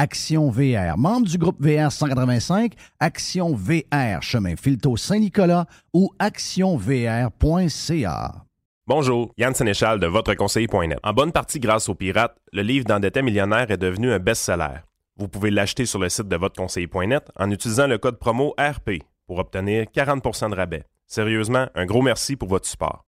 Action VR, membre du groupe VR 185, Action VR, chemin Filto Saint-Nicolas ou actionvr.ca. Bonjour, Yann Sénéchal de votreconseiller.net. En bonne partie grâce aux pirates, le livre d'endetté millionnaire est devenu un best-seller. Vous pouvez l'acheter sur le site de votreconseiller.net en utilisant le code promo RP pour obtenir 40% de rabais. Sérieusement, un gros merci pour votre support.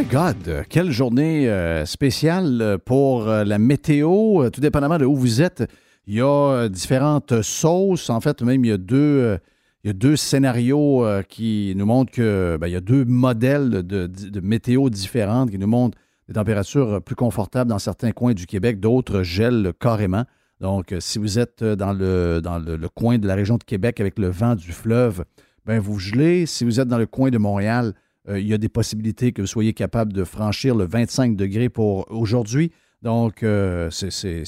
My God, quelle journée euh, spéciale pour euh, la météo. Tout dépendamment de où vous êtes, il y a euh, différentes sauces. En fait, même il y a deux, il y a deux scénarios qui nous montrent que ben, il y a deux modèles de, météo différentes qui nous montrent des températures plus confortables dans certains coins du Québec, d'autres gèlent carrément. Donc, si vous êtes dans le, dans le, coin de la région de Québec avec le vent du fleuve, ben vous gelez. Si vous êtes dans le coin de Montréal, euh, il y a des possibilités que vous soyez capable de franchir le 25 degrés pour aujourd'hui. Donc, euh, c'est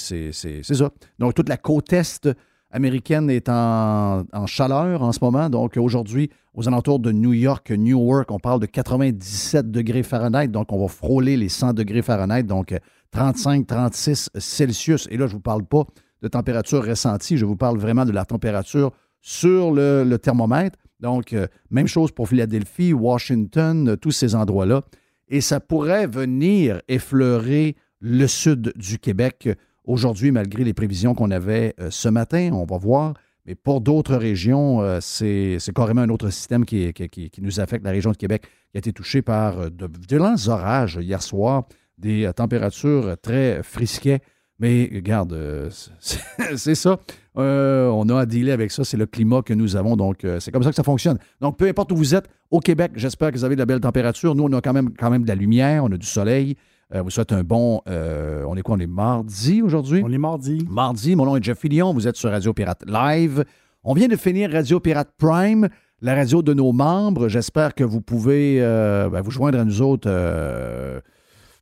ça. Donc, toute la côte est américaine est en, chaleur en ce moment. Donc, aujourd'hui, aux alentours de New York, Newark, on parle de 97 degrés Fahrenheit. Donc, on va frôler les 100 degrés Fahrenheit. Donc, 35, 36 Celsius. Et là, je ne vous parle pas de température ressentie. Je vous parle vraiment de la température sur le thermomètre. Donc, euh, même chose pour Philadelphie, Washington, euh, tous ces endroits-là. Et ça pourrait venir effleurer le sud du Québec aujourd'hui, malgré les prévisions qu'on avait euh, ce matin. On va voir. Mais pour d'autres régions, c'est carrément un autre système qui, nous affecte. La région de Québec qui a été touchée par de violents orages hier soir, des températures très frisquées. Mais regarde, euh, c'est ça. Euh, on a à dealer avec ça. C'est le climat que nous avons. Donc, euh, c'est comme ça que ça fonctionne. Donc, peu importe où vous êtes, au Québec, j'espère que vous avez de la belle température. Nous, on a quand même, quand même de la lumière, on a du soleil. vous souhaite un bon. on est quoi On est mardi aujourd'hui? On est mardi. Mardi. Mon nom est Jeff Fillion. Vous êtes sur Radio Pirate Live. On vient de finir Radio Pirate Prime, la radio de nos membres. J'espère que vous pouvez ben, vous joindre à nous autres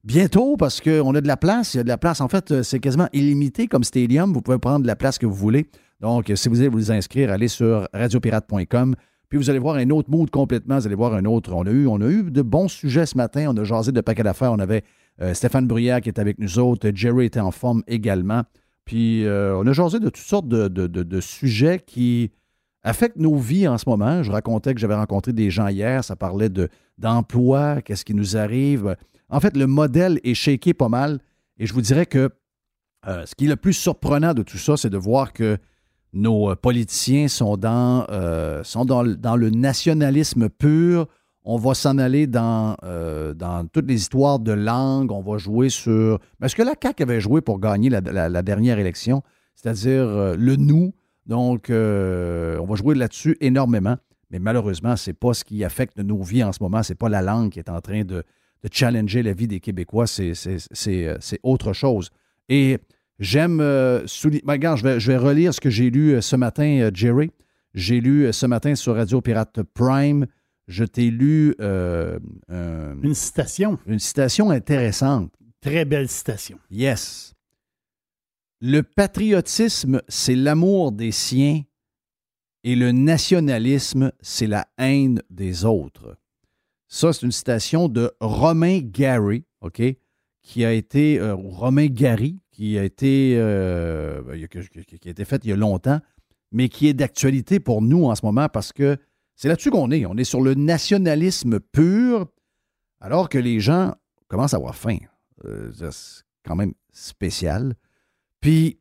bientôt parce qu'on a de la place. Il y a de la place. En fait, euh, c'est quasiment illimité comme stadium. Vous pouvez prendre la place que vous voulez. Donc, si vous voulez vous inscrire, allez sur radiopirate.com. Puis vous allez voir un autre mood complètement. Vous allez voir un autre. On a eu, on a de bons sujets ce matin. On a jasé de paquets d'affaires. On avait euh, Stéphane Bruyère qui était avec nous autres. Jerry était en forme également. Puis euh, on a jasé de toutes sortes de, sujets qui affectent nos vies en ce moment. Je racontais que j'avais rencontré des gens hier. Ça parlait d'emploi, qu'est-ce qui nous arrive? En fait, le modèle est shaké pas mal. Et je vous dirais que euh, ce qui est le plus surprenant de tout ça, c'est de voir que nos euh, politiciens sont dans, euh, sont dans, le nationalisme pur. On va s'en aller dans, dans toutes les histoires de langue. On va jouer sur. Mais ce que la CAQ avait joué pour gagner la, dernière élection, c'est-à-dire le nous. Donc, on va jouer là-dessus énormément. Mais malheureusement, ce n'est pas ce qui affecte nos vies en ce moment. Ce n'est pas la langue qui est en train de, challenger la vie des Québécois. C'est autre chose. Et j'aime euh, souligner. Ben, regarde, je vais, je vais relire ce que j'ai lu euh, ce matin, Jerry. J'ai lu ce matin sur Radio Pirate Prime. Je t'ai lu. une citation. Une citation intéressante. Très belle citation. Yes. Le patriotisme, c'est l'amour des siens et le nationalisme, c'est la haine des autres. Ça, c'est une citation de Romain Gary, OK, qui a été, euh, Romain Gary, qui a été, euh, qui a été faite il y a longtemps, mais qui est d'actualité pour nous en ce moment parce que c'est là-dessus qu'on est. On est sur le nationalisme pur, alors que les gens commencent à avoir faim. Euh, c'est quand même spécial. Puis,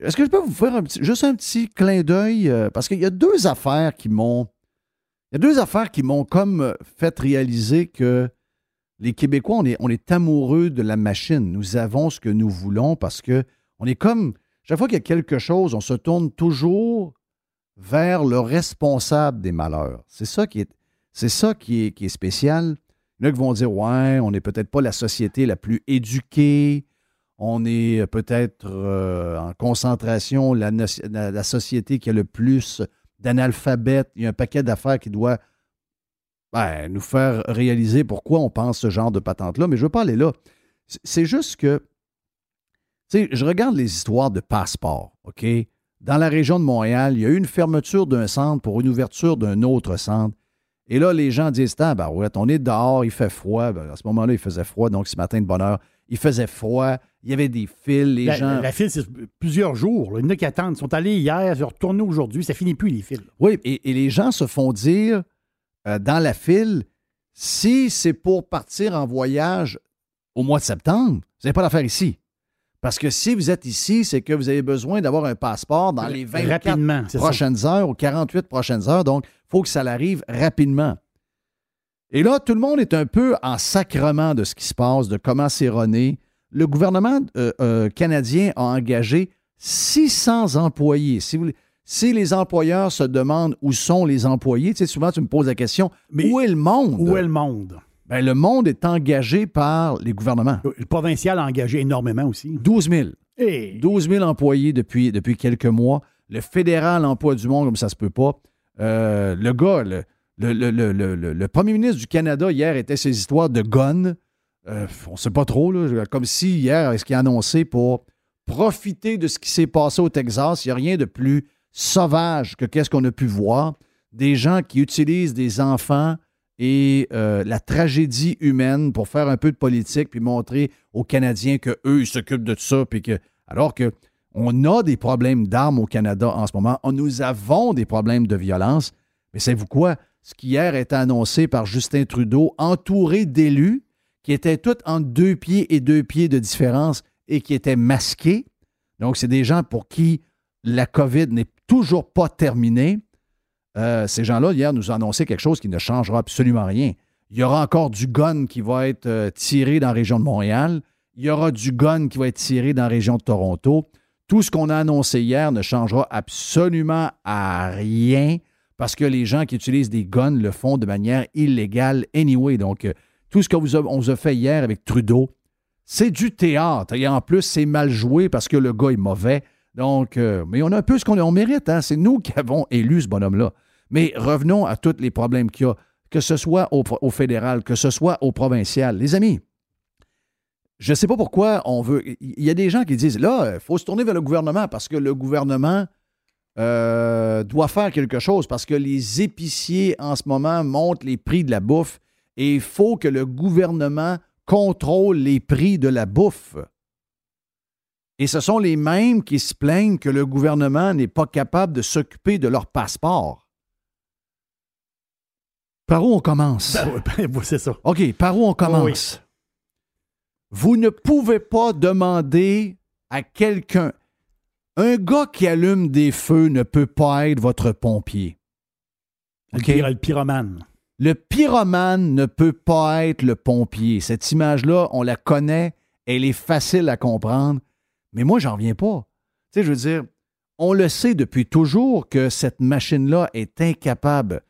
est-ce que je peux vous faire juste un petit clin d'œil? Parce qu'il y a deux affaires qui m'ont. Il y a deux affaires qui m'ont comme fait réaliser que les Québécois, on est, on est amoureux de la machine. Nous avons ce que nous voulons parce que on est comme. Chaque fois qu'il y a quelque chose, on se tourne toujours vers le responsable des malheurs. C'est ça qui est, c'est ça qui est, qui est spécial. Il y en a qui vont dire Ouais, on n'est peut-être pas la société la plus éduquée, on est peut-être euh, en concentration, la, société qui a le plus d'analphabètes. Il y a un paquet d'affaires qui doit ben, nous faire réaliser pourquoi on pense ce genre de patente-là. Mais je ne veux pas aller là. C'est juste que, tu sais, je regarde les histoires de passeports, OK? Dans la région de Montréal, il y a eu une fermeture d'un centre pour une ouverture d'un autre centre. Et là, les gens disent Ah, ben ouais, on est dehors, il fait froid. Ben, à ce moment-là, il faisait froid, donc ce matin de bonne heure, il faisait froid. Il y avait des fils, les gens. La file, c'est plusieurs jours. Il y en a qui attendent. Ils sont allés hier, ils sont retournés aujourd'hui. Ça finit plus, les fils. Oui, et, les gens se font dire euh, dans la file si c'est pour partir en voyage au mois de septembre, vous n'avez pas d'affaire ici. Parce que si vous êtes ici, c'est que vous avez besoin d'avoir un passeport dans les 24 prochaines heures ou 48 prochaines heures. Donc, il faut que ça arrive rapidement. Et là, tout le monde est un peu en sacrement de ce qui se passe, de comment c'est rené le gouvernement euh, euh, canadien a engagé 600 employés. Si, si, les employeurs se demandent où sont les employés, tu sais, souvent tu me poses la question, Mais où est le monde? Où est le monde? Ben, le monde est engagé par les gouvernements. Le provincial a engagé énormément aussi. 12 000. 12 000 employés depuis, depuis quelques mois. Le fédéral emploie du monde comme ça se peut pas. Euh, le gars, le, le, premier ministre du Canada hier était ces histoires de guns. Euh, on ne sait pas trop, comme si hier, ce qu'il a annoncé pour profiter de ce qui s'est passé au Texas, il n'y a rien de plus sauvage que qu'est-ce qu'on a pu voir. Des gens qui utilisent des enfants et euh, la tragédie humaine pour faire un peu de politique puis montrer aux Canadiens qu'eux, ils s'occupent de tout ça. Puis que, alors que on a des problèmes d'armes au Canada en ce moment, nous avons des problèmes de violence. Mais savez-vous quoi? Ce qui hier été annoncé par Justin Trudeau, entouré d'élus, qui étaient toutes entre deux pieds et deux pieds de différence et qui étaient masqués. Donc, c'est des gens pour qui la COVID n'est toujours pas terminée. Euh, ces gens-là, hier, nous ont annoncé quelque chose qui ne changera absolument rien. Il y aura encore du gun qui va être euh, tiré dans la région de Montréal. Il y aura du gun qui va être tiré dans la région de Toronto. Tout ce qu'on a annoncé hier ne changera absolument à rien parce que les gens qui utilisent des guns le font de manière illégale anyway. Donc, euh, tout ce qu'on vous, a fait hier avec Trudeau, c'est du théâtre. Et en plus, c'est mal joué parce que le gars est mauvais. Donc, euh, mais on a un peu ce qu'on mérite. Hein? C'est nous qui avons élu ce bonhomme-là. Mais revenons à tous les problèmes qu'il y a, que ce soit au, fédéral, que ce soit au provincial. Les amis, je ne sais pas pourquoi on veut. Il y a des gens qui disent là, il faut se tourner vers le gouvernement parce que le gouvernement euh, doit faire quelque chose parce que les épiciers en ce moment montent les prix de la bouffe et il faut que le gouvernement contrôle les prix de la bouffe. Et ce sont les mêmes qui se plaignent que le gouvernement n'est pas capable de s'occuper de leur passeport. Par où on commence? Ben, ben, c'est ça. OK, par où on commence? Vous ne pouvez pas demander à quelqu'un. Un gars qui allume des feux ne peut pas être votre pompier. Le pyromane. Le pyromane ne peut pas être le pompier. Cette image-là, on la connaît, elle est facile à comprendre, mais moi, j'en reviens pas. Tu sais, je veux dire, on le sait depuis toujours que cette machine-là est incapable.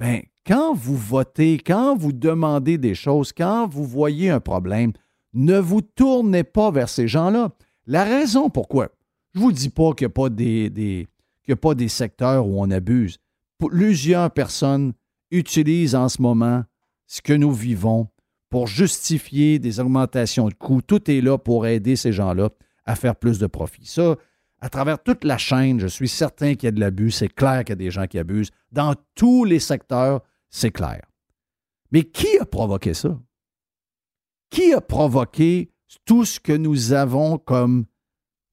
ben, quand vous votez, quand vous demandez des choses, quand vous voyez un problème, ne vous tournez pas vers ces gens-là. La raison pourquoi, je ne vous dis pas qu'il n'y a, pas des, a pas des secteurs où on abuse. Plusieurs personnes utilisent en ce moment ce que nous vivons pour justifier des augmentations de coûts. Tout est là pour aider ces gens-là à faire plus de profit. Ça, à travers toute la chaîne, je suis certain qu'il y a de l'abus. C'est clair qu'il y a des gens qui abusent. Dans tous les secteurs, c'est clair. Mais qui a provoqué ça? Qui a provoqué tout ce que nous avons comme,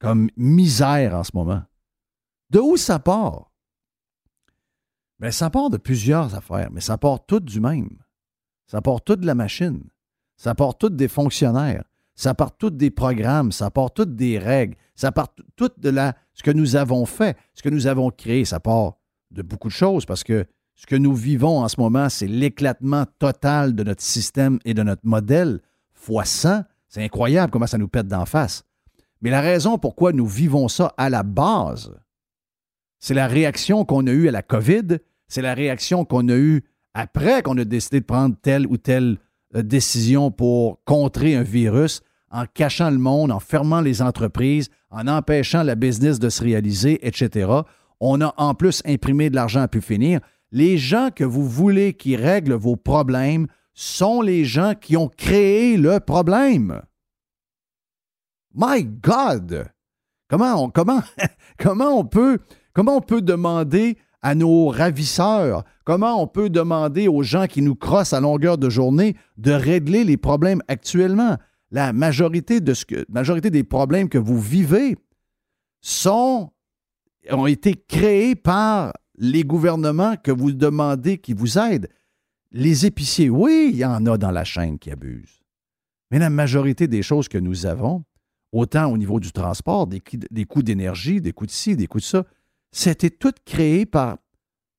comme misère en ce moment? De où ça part? Bien, ça part de plusieurs affaires, mais ça part tout du même. Ça part tout de la machine. Ça part tout des fonctionnaires. Ça part tout des programmes. Ça part tout des règles. Ça part tout de la, ce que nous avons fait, ce que nous avons créé. Ça part de beaucoup de choses parce que ce que nous vivons en ce moment, c'est l'éclatement total de notre système et de notre modèle fois 100. C'est incroyable comment ça nous pète d'en face. Mais la raison pourquoi nous vivons ça à la base, c'est la réaction qu'on a eue à la COVID, c'est la réaction qu'on a eue après qu'on a décidé de prendre telle ou telle euh, décision pour contrer un virus, en cachant le monde, en fermant les entreprises, en empêchant la business de se réaliser, etc. On a en plus imprimé de l'argent à pu finir. Les gens que vous voulez qui règlent vos problèmes sont les gens qui ont créé le problème. My God! Comment on, comment, comment on, peut, comment on peut demander à nos ravisseurs, comment on peut demander aux gens qui nous crossent à longueur de journée de régler les problèmes actuellement? La majorité, de ce que, majorité des problèmes que vous vivez sont, ont été créés par les gouvernements que vous demandez qui vous aident. Les épiciers, oui, il y en a dans la chaîne qui abusent. Mais la majorité des choses que nous avons, autant au niveau du transport, des, coûts d'énergie, des coûts de ci, des coûts de ça, c'était tout créé par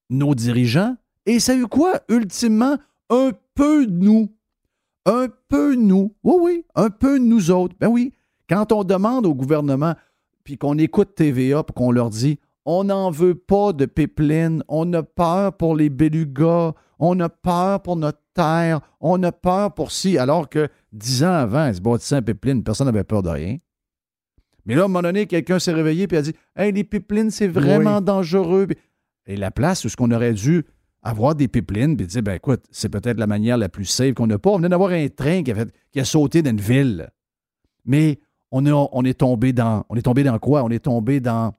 nos dirigeants. Et ça a eu quoi? Ultimement, un peu nous. Un peu nous. Oui, oui, un peu nous autres. Ben oui, quand on demande au gouvernement, puis qu'on écoute TVA, puis qu'on leur dit on n'en veut pas de pipeline. On a peur pour les belugas. On a peur pour notre terre. On a peur pour si. Alors que dix ans avant, ils se bâtissaient un pipeline. Personne n'avait peur de rien. Mais là, à un moment donné, quelqu'un s'est réveillé et a dit Hey, les pipelines, c'est vraiment dangereux. Et la place où ce qu'on aurait dû avoir des pipelines, puis dire ben écoute, c'est peut-être la manière la plus safe qu'on n'a pas. On venait d'avoir un train qui a, qui a sauté dans une ville. Mais on, on, est tombé dans. On est tombé dans quoi? On est tombé dans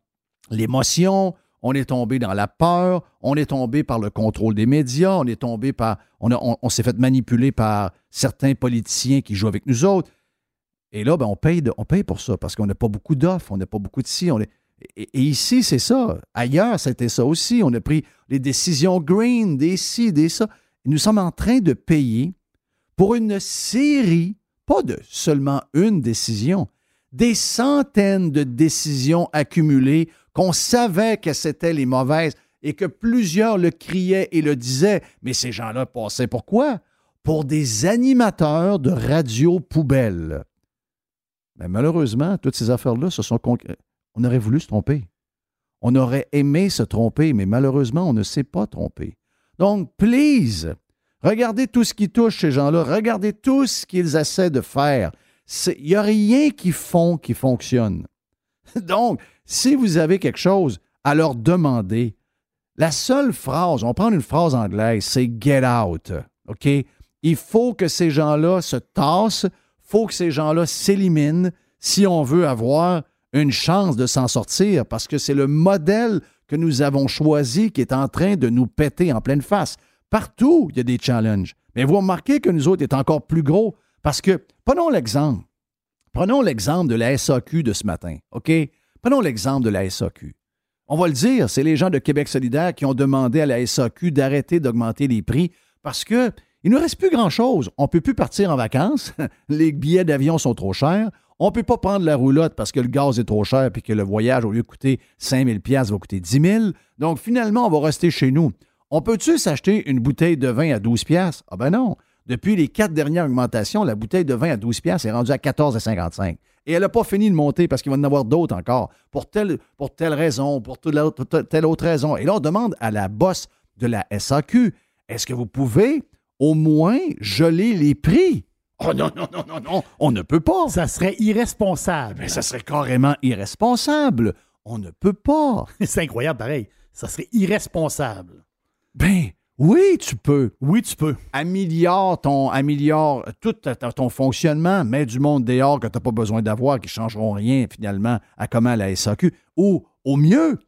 l'émotion, on est tombé dans la peur, on est tombé par le contrôle des médias, on est tombé par. On, s'est fait manipuler par certains politiciens qui jouent avec nous autres. Et là, ben, on, paye pour ça parce qu'on n'a pas beaucoup d'offres, on n'a pas beaucoup de ci. Et, ici, c'est ça. Ailleurs, c'était ça aussi. On a pris les décisions green, des ci, des ça. nous sommes en train de payer pour une série, pas de seulement une décision, des centaines de décisions accumulées qu'on savait que c'était les mauvaises et que plusieurs le criaient et le disaient, mais ces gens-là passaient pourquoi? Pour des animateurs de radio poubelle. Mais malheureusement, toutes ces affaires-là se sont. On aurait voulu se tromper. On aurait aimé se tromper, mais malheureusement, on ne s'est pas trompé. Donc, please, regardez tout ce qui touche ces gens-là, regardez tout ce qu'ils essaient de faire. Il n'y a rien qui font qui fonctionne. Donc, si vous avez quelque chose à leur demander, la seule phrase, on prend une phrase anglaise, c'est get out. OK? Il faut que ces gens-là se tassent, il faut que ces gens-là s'éliminent si on veut avoir une chance de s'en sortir parce que c'est le modèle que nous avons choisi qui est en train de nous péter en pleine face. Partout, il y a des challenges. Mais vous remarquez que nous autres est encore plus gros parce que, prenons l'exemple. Prenons l'exemple de la SAQ de ce matin. OK? Prenons l'exemple de la SAQ. On va le dire, c'est les gens de Québec solidaire qui ont demandé à la SAQ d'arrêter d'augmenter les prix parce que il ne reste plus grand-chose. On ne peut plus partir en vacances. les billets d'avion sont trop chers. On ne peut pas prendre la roulotte parce que le gaz est trop cher et que le voyage, au lieu de coûter 5 000 va coûter 10 000 Donc, finalement, on va rester chez nous. On peut-tu s'acheter une bouteille de vin à 12 Ah ben non. Depuis les quatre dernières augmentations, la bouteille de vin à 12 est rendue à 14,55 et elle n'a pas fini de monter parce qu'il va y en avoir d'autres encore, pour telle, pour telle raison, pour telle autre, telle autre raison. Et là, on demande à la bosse de la SAQ, est-ce que vous pouvez au moins geler les prix? Oh non, non, non, non, non, on ne peut pas. Ça serait irresponsable. Mais ça serait carrément irresponsable. On ne peut pas. C'est incroyable, pareil. Ça serait irresponsable. Ben, oui, tu peux. Oui, tu peux. Améliore ton, améliore tout ton fonctionnement, mets du monde dehors que tu n'as pas besoin d'avoir, qui ne changeront rien finalement à comment la SAQ. Ou, au mieux,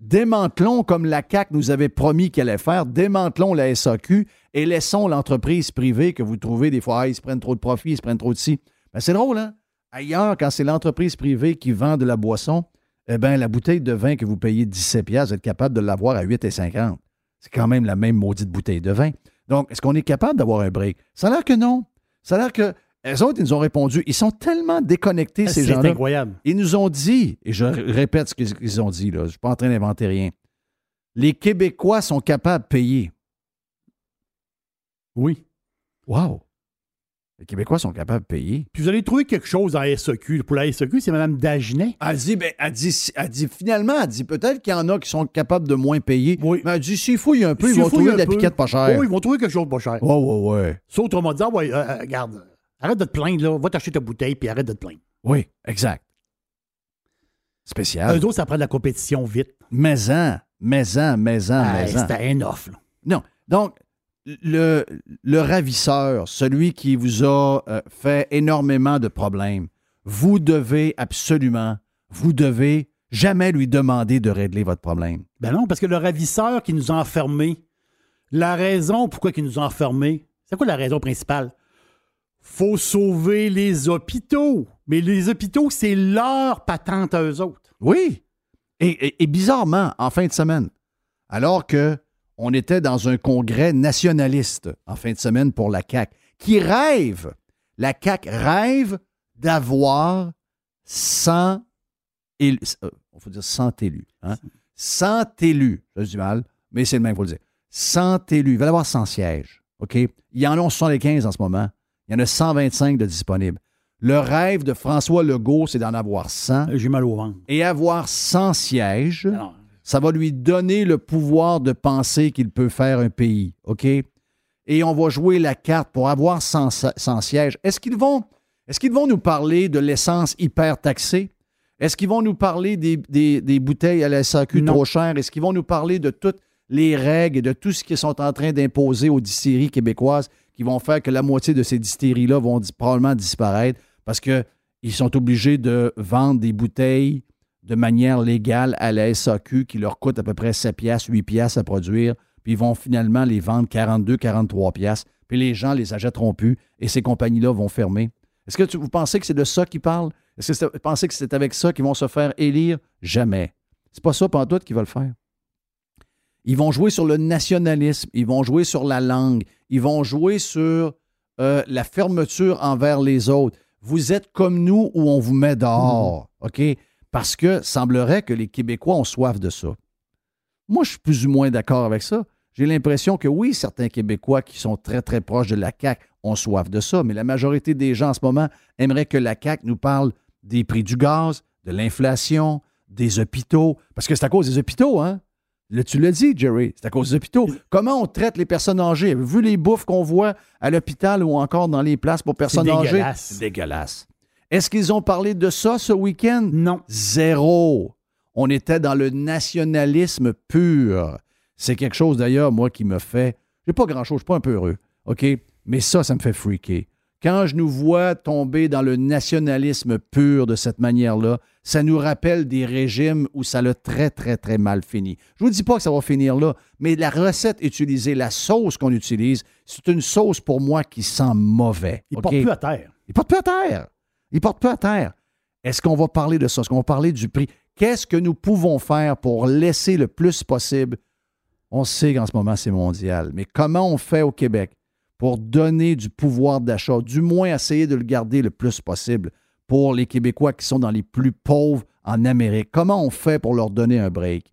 démantelons comme la CAC nous avait promis qu'elle allait faire, démantelons la SAQ et laissons l'entreprise privée que vous trouvez des fois, ah, ils se prennent trop de profit, ils se prennent trop de ci. Ben, c'est drôle, hein? Ailleurs, quand c'est l'entreprise privée qui vend de la boisson, eh bien, la bouteille de vin que vous payez 17 pièces, vous êtes capable de l'avoir à 8,50. C'est quand même la même maudite bouteille de vin. Donc, est-ce qu'on est capable d'avoir un break? Ça a l'air que non. Ça a l'air que les autres, ils nous ont répondu. Ils sont tellement déconnectés, ces gens-là. C'est incroyable. Ils nous ont dit, et je répète ce qu'ils ont dit, là, je ne suis pas en train d'inventer rien. Les Québécois sont capables de payer. Oui. Wow. Les Québécois sont capables de payer. Puis vous allez trouver quelque chose en SEQ. Pour la SEQ, c'est Mme Dagenet. Elle dit, ben, elle dit, elle dit finalement, elle dit peut-être qu'il y en a qui sont capables de moins payer. Oui. Mais elle dit, s'ils fouillent un peu, ils vont trouver de la piquette pas chère. Oui, ils vont trouver quelque chose de pas cher. Ouais, ouais, ouais. Ça, autrement dit, ah, ouais, euh, euh, regarde, arrête de te plaindre, là. Va t'acheter ta bouteille, puis arrête de te plaindre. Oui, exact. Spécial. Eux autres, ça prend de la compétition vite. Maison, maison, maison, maison. C'était un offre, là. Non. Donc, le, le ravisseur, celui qui vous a euh, fait énormément de problèmes, vous devez absolument, vous devez jamais lui demander de régler votre problème. Ben non, parce que le ravisseur qui nous a enfermés, la raison pourquoi il nous a enfermés, c'est quoi la raison principale? Faut sauver les hôpitaux. Mais les hôpitaux, c'est leur patente à eux autres. Oui. et bizarrement, en fin de semaine, alors que on était dans un congrès nationaliste en fin de semaine pour la CAC, qui rêve, la CAC rêve d'avoir 100 élus, euh, on faut dire 100 élus, hein? 100 élus, j'ai du mal, mais c'est le même, il faut le dire. 100 élus, il va y avoir 100 sièges, OK? Il y en a 75 en ce moment, il y en a 125 de disponibles. Le rêve de François Legault, c'est d'en avoir 100. J'ai mal au ventre. Et avoir 100 sièges ça va lui donner le pouvoir de penser qu'il peut faire un pays, OK? Et on va jouer la carte pour avoir 100, sièges. Est-ce qu'ils vont, est qu'ils vont nous parler de l'essence hyper taxée? Est-ce qu'ils vont nous parler des, bouteilles à la SAQ trop chères? Est-ce qu'ils vont nous parler de toutes les règles et de tout ce qu'ils sont en train d'imposer aux distilleries québécoises qui vont faire que la moitié de ces distilleries-là vont probablement disparaître parce qu'ils sont obligés de vendre des bouteilles de manière légale à la SAQ qui leur coûte à peu près 7 piastres, 8 piastres à produire, puis ils vont finalement les vendre 42, 43 piastres, puis les gens les achèteront plus et ces compagnies-là vont fermer. Est-ce que vous pensez que c'est de ça qu'ils parlent? Est-ce que vous pensez que c'est avec ça qu'ils vont se faire élire? Jamais. C'est pas ça, pas tout, qu'ils veulent faire. Ils vont jouer sur le nationalisme, ils vont jouer sur la langue, ils vont jouer sur euh, la fermeture envers les autres. Vous êtes comme nous où on vous met dehors, mmh. OK? Parce que semblerait que les Québécois ont soif de ça. Moi, je suis plus ou moins d'accord avec ça. J'ai l'impression que oui, certains Québécois qui sont très, très proches de la CAQ ont soif de ça, mais la majorité des gens en ce moment aimeraient que la CAQ nous parle des prix du gaz, de l'inflation, des hôpitaux, parce que c'est à cause des hôpitaux, hein? tu l'as dit, Jerry, c'est à cause des hôpitaux. Comment on traite les personnes âgées? Vu les bouffes qu'on voit à l'hôpital ou encore dans les places pour personnes âgées? C'est dégueulasse. Est-ce qu'ils ont parlé de ça ce week-end? Non. Zéro. On était dans le nationalisme pur. C'est quelque chose d'ailleurs, moi, qui me fait. J'ai pas grand-chose, je suis pas un peu heureux. OK? Mais ça, ça me fait freaker. Quand je nous vois tomber dans le nationalisme pur de cette manière-là, ça nous rappelle des régimes où ça l'a très, très, très mal fini. Je ne vous dis pas que ça va finir là, mais la recette utilisée, la sauce qu'on utilise, c'est une sauce pour moi qui sent mauvais. Il ne porte plus à terre. Il porte plus à terre. Il ne porte pas à terre. Est-ce qu'on va parler de ça? Est-ce qu'on va parler du prix? Qu'est-ce que nous pouvons faire pour laisser le plus possible? On sait qu'en ce moment, c'est mondial, mais comment on fait au Québec pour donner du pouvoir d'achat, du moins essayer de le garder le plus possible pour les Québécois qui sont dans les plus pauvres en Amérique? Comment on fait pour leur donner un break?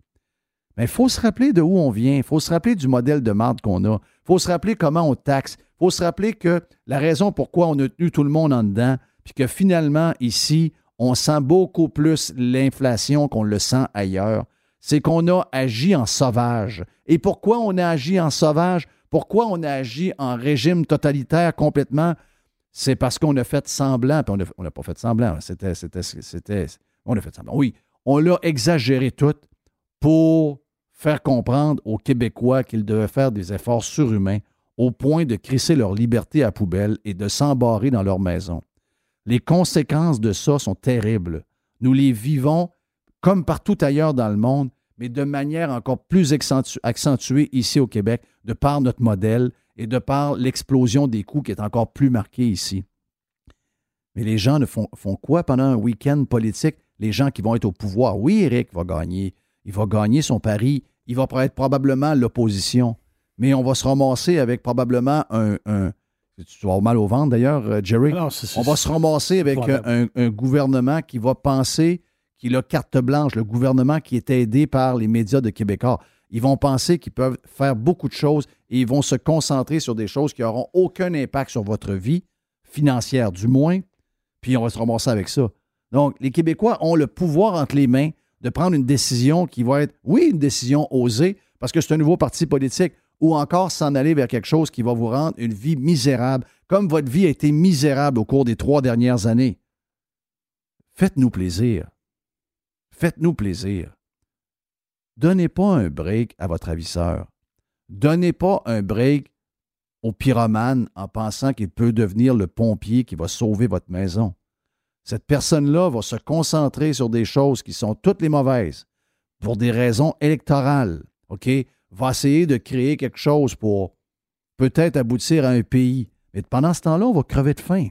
Mais il faut se rappeler de où on vient. Il faut se rappeler du modèle de marde qu'on a. Il faut se rappeler comment on taxe. Il faut se rappeler que la raison pourquoi on a tenu tout le monde en dedans, puis que finalement, ici, on sent beaucoup plus l'inflation qu'on le sent ailleurs, c'est qu'on a agi en sauvage. Et pourquoi on a agi en sauvage? Pourquoi on a agi en régime totalitaire complètement? C'est parce qu'on a fait semblant, puis on n'a pas fait semblant, c'était, c'était, c'était, on a fait semblant. Oui, on l'a exagéré tout pour faire comprendre aux Québécois qu'ils devaient faire des efforts surhumains au point de crisser leur liberté à poubelle et de s'embarrer dans leur maison. Les conséquences de ça sont terribles. Nous les vivons comme partout ailleurs dans le monde, mais de manière encore plus accentuée ici au Québec, de par notre modèle et de par l'explosion des coûts qui est encore plus marquée ici. Mais les gens ne font, quoi pendant un week-end politique? Les gens qui vont être au pouvoir. Oui, Eric va gagner. Il va gagner son pari. Il va être probablement l'opposition. Mais on va se ramasser avec probablement un, tu vas avoir mal au ventre d'ailleurs, euh, Jerry. Ah on va se ramasser avec un, gouvernement qui va penser qu'il a carte blanche, le gouvernement qui est aidé par les médias de Québécois. Ils vont penser qu'ils peuvent faire beaucoup de choses et ils vont se concentrer sur des choses qui n'auront aucun impact sur votre vie financière, du moins, puis on va se ramasser avec ça. Donc, les Québécois ont le pouvoir entre les mains de prendre une décision qui va être, oui, une décision osée, parce que c'est un nouveau parti politique ou encore s'en aller vers quelque chose qui va vous rendre une vie misérable, comme votre vie a été misérable au cours des trois dernières années. Faites-nous plaisir. Faites-nous plaisir. Donnez pas un break à votre avisseur. Donnez pas un break au pyromane en pensant qu'il peut devenir le pompier qui va sauver votre maison. Cette personne-là va se concentrer sur des choses qui sont toutes les mauvaises pour des raisons électorales. OK? Va essayer de créer quelque chose pour peut-être aboutir à un pays. Mais pendant ce temps-là, on va crever de faim.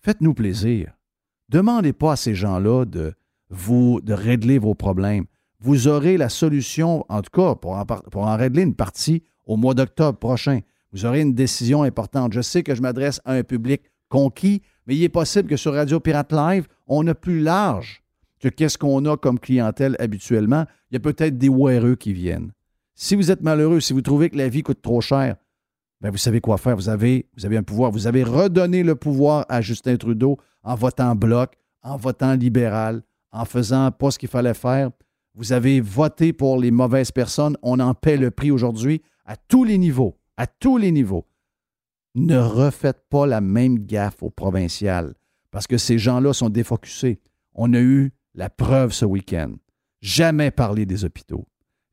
Faites-nous plaisir. Demandez pas à ces gens-là de vous de régler vos problèmes. Vous aurez la solution, en tout cas, pour en, régler une partie au mois d'octobre prochain. Vous aurez une décision importante. Je sais que je m'adresse à un public conquis, mais il est possible que sur Radio Pirate Live, on a plus large que qu'est-ce qu'on a comme clientèle habituellement. Il y a peut-être des WRE qui viennent. Si vous êtes malheureux, si vous trouvez que la vie coûte trop cher, bien, vous savez quoi faire. Vous avez, vous avez un pouvoir. Vous avez redonné le pouvoir à Justin Trudeau en votant bloc, en votant libéral, en faisant pas ce qu'il fallait faire. Vous avez voté pour les mauvaises personnes. On en paie le prix aujourd'hui à tous les niveaux. À tous les niveaux. Ne refaites pas la même gaffe au provincial parce que ces gens-là sont défocusés. On a eu la preuve ce week-end. Jamais parler des hôpitaux.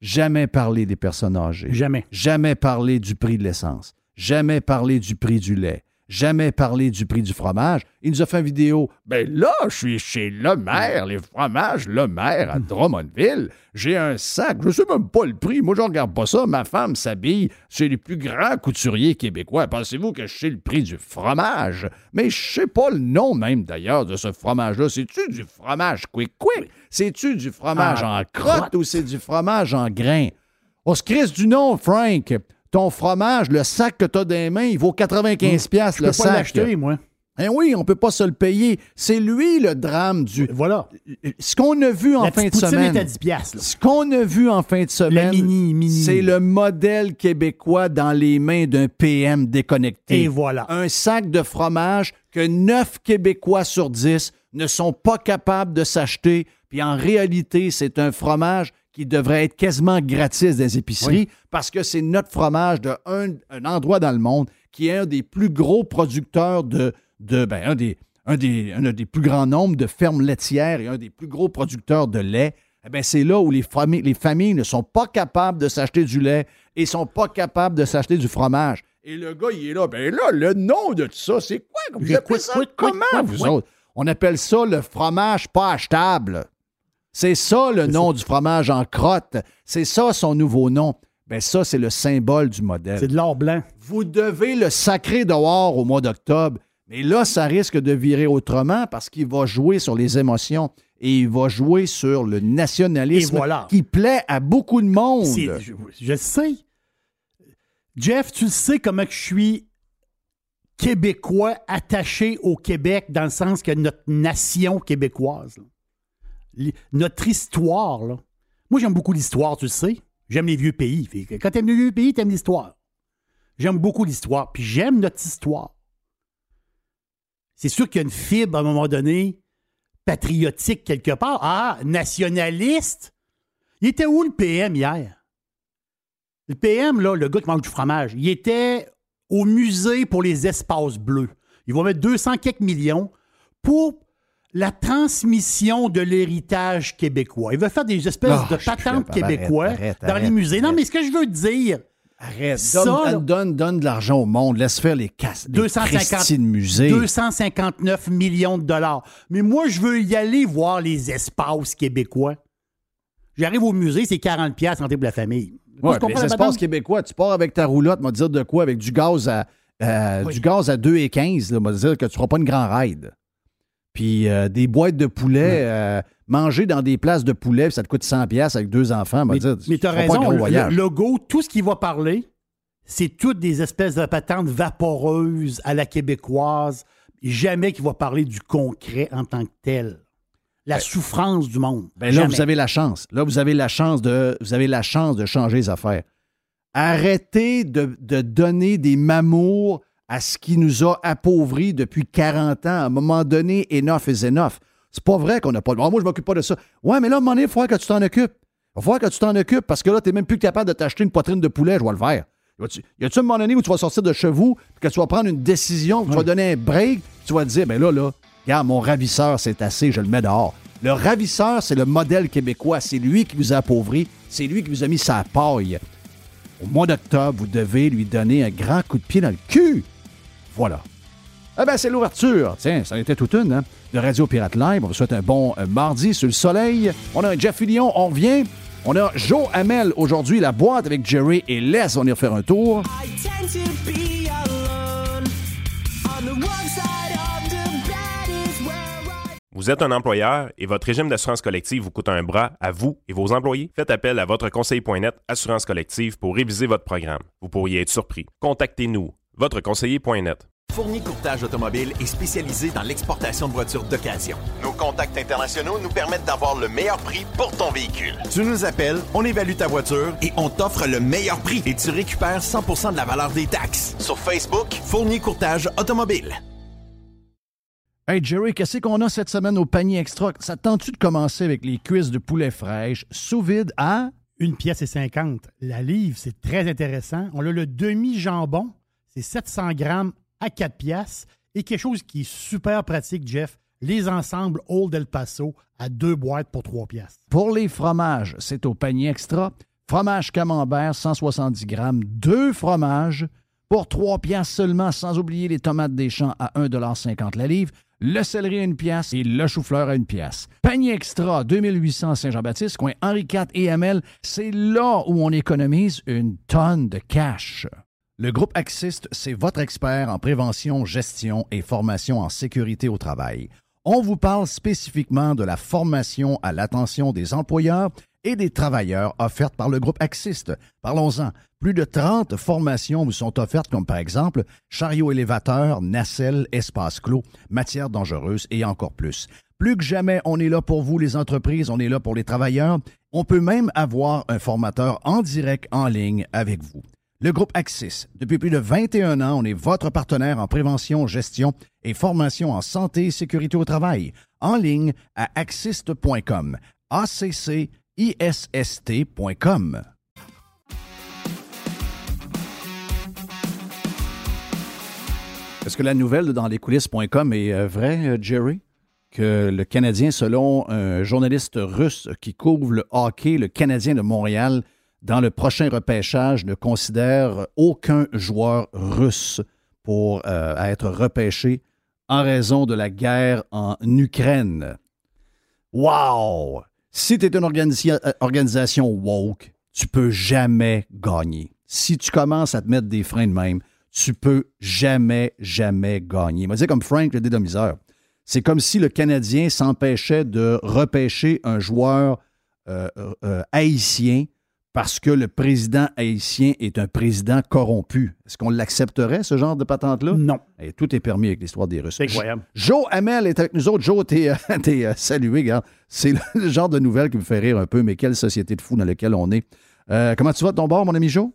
Jamais parler des personnes âgées. Jamais. Jamais parler du prix de l'essence. Jamais parler du prix du lait jamais parlé du prix du fromage. Il nous a fait une vidéo. Ben là, je suis chez Le Maire, les fromages Le Maire à Drummondville. J'ai un sac, je sais même pas le prix. Moi, je regarde pas ça. Ma femme s'habille chez les plus grands couturiers québécois. Pensez-vous que je sais le prix du fromage? Mais je sais pas le nom même d'ailleurs de ce fromage-là. C'est-tu du fromage quick quick? C'est-tu du fromage ah, en crotte ou c'est du fromage en grain? On se crisse du nom, Frank ton fromage, le sac que tu as dans les mains, il vaut 95 pièces le sac. pas l'acheter, moi. Eh oui, on ne peut pas se le payer. C'est lui le drame du. Voilà. Ce qu'on a vu en fin de semaine. Est 10 piastres, ce qu'on a vu en fin de semaine. C'est le modèle québécois dans les mains d'un PM déconnecté. Et voilà. Un sac de fromage que 9 Québécois sur 10 ne sont pas capables de s'acheter. Puis en réalité, c'est un fromage qui devrait être quasiment gratis des épiceries parce que c'est notre fromage d'un un endroit dans le monde qui est un des plus gros producteurs de, de ben, un, des, un, des, des plus grands nombres de fermes laitières et un des plus gros producteurs de lait. Eh bien, c'est là où les familles, les familles ne sont pas capables de s'acheter du lait et ne sont pas capables de s'acheter du fromage. Et le gars, il est là. Ben là, le nom de tout ça, c'est quoi? Vous appelez ça comment, vous autres? On appelle ça le fromage pas achetable. C'est ça le nom du fromage en crotte. C'est ça son nouveau nom. Ben ça, c'est le symbole du modèle. C'est de l'or blanc. Vous devez le sacrer dehors au mois d'octobre. Mais là, ça risque de virer autrement parce qu'il va jouer sur les émotions et il va jouer sur le nationalisme qui plaît à beaucoup de monde. Je, je, sais. Jeff, tu sais comment je suis québécois attaché au Québec dans le sens que notre nation québécoise notre histoire, là. Moi, j'aime beaucoup l'histoire, tu le sais. J'aime les vieux pays. Quand t'aimes les vieux pays, t'aimes l'histoire. J'aime beaucoup l'histoire. Puis j'aime notre histoire. C'est sûr qu'il y a une fibre, à un moment donné, patriotique quelque part. Ah, nationaliste? Il était où le PM hier? Le PM, là, le gars qui mange du fromage, il était au musée pour les espaces bleus. Il va mettre 200 quelques millions pour la transmission de l'héritage québécois. Il va faire des espèces de patentes québécois Arrête, arrête, dans les musées. Non, mais ce que je veux dire, Arrête, Ça, donne, là- donne, donne de l'argent au monde, laisse faire les casses. des 250 Christy de musée. 259 millions de dollars. Mais moi, je veux y aller voir les espaces québécois. J'arrive au musée, c'est 40 pièces santé pour la famille. Ouais, les espaces québécois, tu pars avec ta roulotte, m'a dire de quoi, avec du gaz à, euh, Oui. du gaz à 2 et 15, là, m'a dire que tu ne feras pas une grand ride. Puis euh, des boîtes de poulet, euh, manger dans des places de poulet, puis ça te coûte 100 pièces avec deux enfants, m'a Mais, dire, mais tu t'as raison, le, logo, tout ce qu'il va parler, c'est toutes des espèces de patentes vaporeuses à la québécoise. Jamais qu'il va parler du concret en tant que tel. La souffrance du monde. Ben là, Jamais. vous avez la chance. Là, vous avez la chance de, vous avez la chance de changer les affaires. Arrêtez de, de donner des mamours à ce qui nous a appauvris depuis 40 ans. À un moment donné, enough is enough. C'est pas vrai qu'on n'a pas. Ah, moi, je m'occupe pas de ça. Ouais, mais là, à un moment donné, il falloir que tu t'en occupes. Il falloir que tu t'en occupes parce que là, tu n'es même plus capable de t'acheter une poitrine de poulet, je vais le faire. Y a-tu un moment donné où tu vas sortir de chez vous, que tu vas prendre une décision, que tu vas donner un break, tu vas te dire, ben là, là, regarde, mon ravisseur, c'est assez, je le mets dehors. Le ravisseur, c'est le modèle québécois. C'est lui qui vous a appauvri. C'est lui qui vous a mis sa paille. Au mois d'octobre, vous devez lui donner un grand coup de pied dans le cul. Voilà. Eh bien, c'est l'ouverture. Tiens, ça en était toute une, hein, de Radio Pirate Live. On vous souhaite un bon euh, mardi sur le soleil. On a un Jeff Fillion, on revient. On a Joe Hamel aujourd'hui, la boîte avec Jerry et Les. On va y faire un tour. Vous êtes un employeur et votre régime d'assurance collective vous coûte un bras à vous et vos employés? Faites appel à votre conseiller.net Assurance collective pour réviser votre programme. Vous pourriez être surpris. Contactez-nous, votreconseiller.net. Fournier Courtage Automobile est spécialisé dans l'exportation de voitures d'occasion. Nos contacts internationaux nous permettent d'avoir le meilleur prix pour ton véhicule. Tu nous appelles, on évalue ta voiture et on t'offre le meilleur prix et tu récupères 100% de la valeur des taxes. Sur Facebook, Fournier Courtage Automobile. Hey Jerry, qu'est-ce qu'on a cette semaine au panier extra? Ça te tente-tu de commencer avec les cuisses de poulet fraîche sous vide à? Une pièce et 50. La livre, c'est très intéressant. On a le demi-jambon, c'est 700 grammes à 4 pièces. Et quelque chose qui est super pratique, Jeff, les ensembles Old El Paso à deux boîtes pour 3 pièces. Pour les fromages, c'est au panier extra. Fromage camembert, 170 grammes, deux fromages pour 3 piastres seulement, sans oublier les tomates des champs à 1,50 la livre, le céleri à une pièce et le chou-fleur à une pièce. Panier extra, 2800 Saint-Jean-Baptiste, coin Henri IV et Hamel, c'est là où on économise une tonne de cash. Le groupe Axist, c'est votre expert en prévention, gestion et formation en sécurité au travail. On vous parle spécifiquement de la formation à l'attention des employeurs et des travailleurs offertes par le groupe Axist. Parlons-en. Plus de 30 formations vous sont offertes, comme par exemple chariot élévateur, nacelle, espace clos, matières dangereuses et encore plus. Plus que jamais, on est là pour vous, les entreprises, on est là pour les travailleurs. On peut même avoir un formateur en direct en ligne avec vous. Le groupe Axis, depuis plus de 21 ans, on est votre partenaire en prévention, gestion et formation en santé et sécurité au travail. En ligne à axist.com. A-C-C-I-S-S-T.com. Est-ce que la nouvelle dans les coulisses.com est euh, vraie, euh, Jerry? Que le Canadien, selon un journaliste russe qui couvre le hockey, le Canadien de Montréal, dans le prochain repêchage, ne considère aucun joueur russe pour euh, être repêché en raison de la guerre en Ukraine. Wow! Si tu es une euh, organisation woke, tu peux jamais gagner. Si tu commences à te mettre des freins de même, tu peux jamais, jamais gagner. Moi, c'est comme Frank le dédomiseur. C'est comme si le Canadien s'empêchait de repêcher un joueur euh, haïtien parce que le président haïtien est un président corrompu. Est-ce qu'on l'accepterait, ce genre de patente-là? Non. Et tout est permis avec l'histoire des Russes. C'est incroyable. Joe Hamel est avec nous autres. Joe, t'es euh, euh, salué, regarde. C'est le genre de nouvelle qui me fait rire un peu, mais quelle société de fous dans laquelle on est. Euh, comment tu vas de ton bord, mon ami Joe?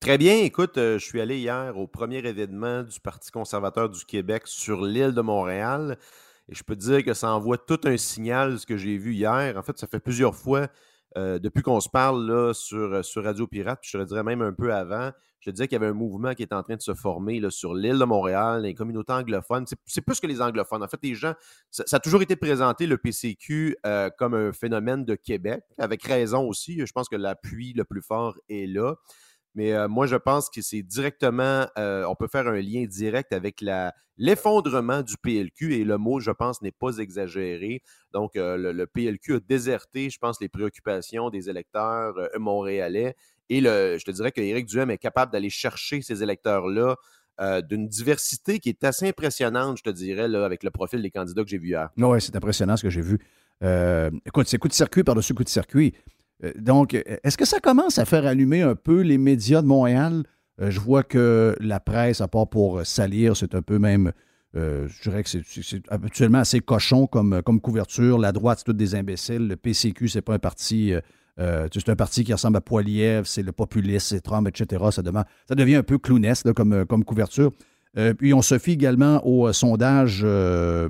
Très bien. Écoute, euh, je suis allé hier au premier événement du Parti conservateur du Québec sur l'île de Montréal. Et je peux te dire que ça envoie tout un signal, ce que j'ai vu hier. En fait, ça fait plusieurs fois euh, depuis qu'on se parle là, sur, sur Radio Pirate, puis je te dirais même un peu avant, je te disais qu'il y avait un mouvement qui est en train de se former là, sur l'île de Montréal, les communautés anglophones. C'est- C'est plus que les anglophones. En fait, les gens, ça, ça a toujours été présenté, le PCQ, euh, comme un phénomène de Québec, avec raison aussi. Je pense que l'appui le plus fort est là. Mais euh, moi, je pense que c'est directement, euh, on peut faire un lien direct avec la- l'effondrement du PLQ et le mot, je pense, n'est pas exagéré. Donc, euh, le, PLQ a déserté, je pense, les préoccupations des électeurs montréalais. Et le, je te dirais qu'Éric Duhem est capable d'aller chercher ces électeurs-là d'une diversité qui est assez impressionnante, je te dirais, là, avec le profil des candidats que j'ai vu hier. Oui, c'est impressionnant ce que j'ai vu. Écoute, c'est coup de circuit par-dessus coup de circuit. Euh, donc, est-ce que ça commence à faire allumer un peu les médias de Montréal? Euh, je vois que la presse, à part pour salir, c'est un peu même, euh, je dirais que c'est- habituellement assez cochon comme, couverture. La droite, c'est tous des imbéciles. Le PCQ, c'est pas un parti, c'est un parti qui ressemble à Poilievre, c'est le populiste, c'est Trump, etc. Ça, ça devient un peu clownesque comme, couverture. Puis on se fie également au sondage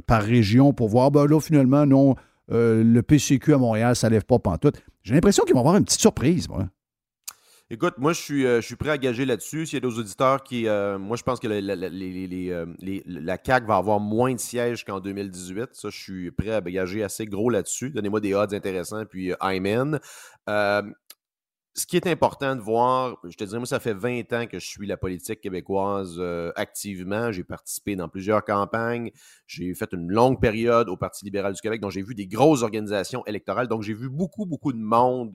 par région pour voir, ben là, finalement, non, euh, le PCQ à Montréal, ça lève pas pantoute. J'ai l'impression qu'ils vont avoir une petite surprise, moi. Écoute, moi, je suis, euh, prêt à gager là-dessus. S'il y a des auditeurs qui. euh, moi, je pense que la, la- va avoir moins de sièges qu'en 2018. Ça, je suis prêt à gager assez gros là-dessus. Donnez-moi des odds intéressants, puis I'm in. Ce qui est important de voir, je te dirais, moi, ça fait 20 ans que je suis la politique québécoise euh, activement. J'ai participé dans plusieurs campagnes. J'ai fait une longue période au Parti libéral du Québec, donc j'ai vu des grosses organisations électorales. Donc, j'ai vu beaucoup, beaucoup de monde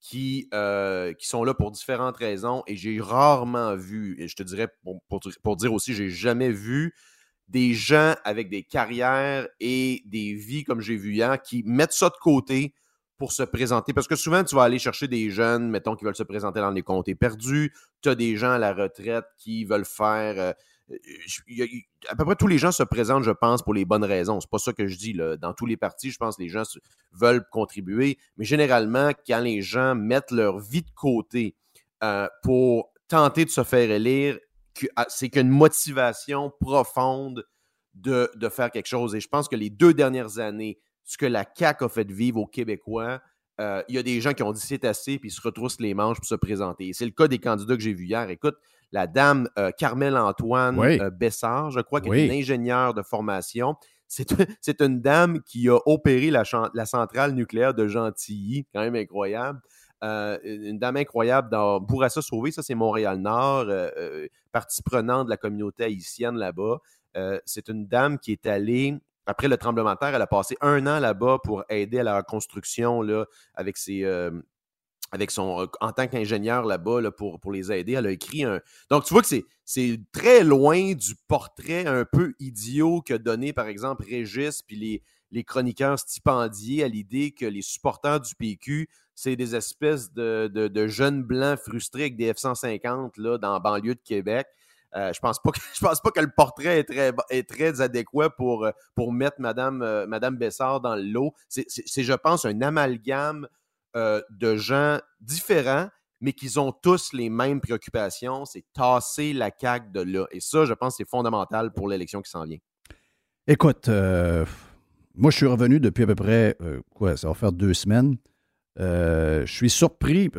qui, euh, qui sont là pour différentes raisons et j'ai rarement vu, et je te dirais, pour, pour- pour dire aussi, j'ai jamais vu des gens avec des carrières et des vies comme j'ai vu hier qui mettent ça de côté pour se présenter? Parce que souvent, tu vas aller chercher des jeunes, mettons, qui veulent se présenter dans les comtés perdus. Tu as des gens à la retraite qui veulent faire. euh, à peu près tous les gens se présentent, je pense, pour les bonnes raisons. C'est pas ça que je dis. Là. Dans tous les partis, je pense que les gens veulent contribuer. Mais généralement, quand les gens mettent leur vie de côté euh, pour tenter de se faire élire, ah, c'est qu'une motivation profonde de, de faire quelque chose. Et je pense que les deux dernières années, ce que la CAQ a fait vivre aux Québécois, euh, il y a des gens qui ont dit c'est assez, puis ils se retroussent les manches pour se présenter. C'est le cas des candidats que j'ai vus hier. Écoute, la dame euh, Carmel Antoine Oui. euh, Bessard, je crois, qui Oui. est une ingénieure de formation. C'est une dame qui a opéré la, centrale nucléaire de Gentilly, quand même incroyable. Euh, une dame incroyable dans Bourassa Sauvé, ça c'est Montréal-Nord, partie prenante de la communauté haïtienne là-bas. C'est une dame qui est allée, après le tremblement de terre, elle a passé un an là-bas pour aider à la reconstruction là, avec ses, euh, son, euh, en tant qu'ingénieur là-bas là, pour, les aider. Elle a écrit un. Donc, tu vois que c'est, très loin du portrait un peu idiot que donné, par exemple, Régis puis les, chroniqueurs stipendiés à l'idée que les supporters du PQ, c'est des espèces de, de- jeunes blancs frustrés avec des F-150 là, dans la banlieue de Québec. Euh, je pense pas que je pense pas que le portrait est très est très adéquat pour euh, pour mettre Madame euh, Madame Bessard dans le lot. C'est, je pense un amalgame de gens différents, mais qui ont tous les mêmes préoccupations. C'est tasser la CAQ de là. Et ça, je pense, c'est fondamental pour l'élection qui s'en vient. Écoute, moi, je suis revenu depuis à peu près, quoi, ça va faire deux semaines. Euh, je suis surpris.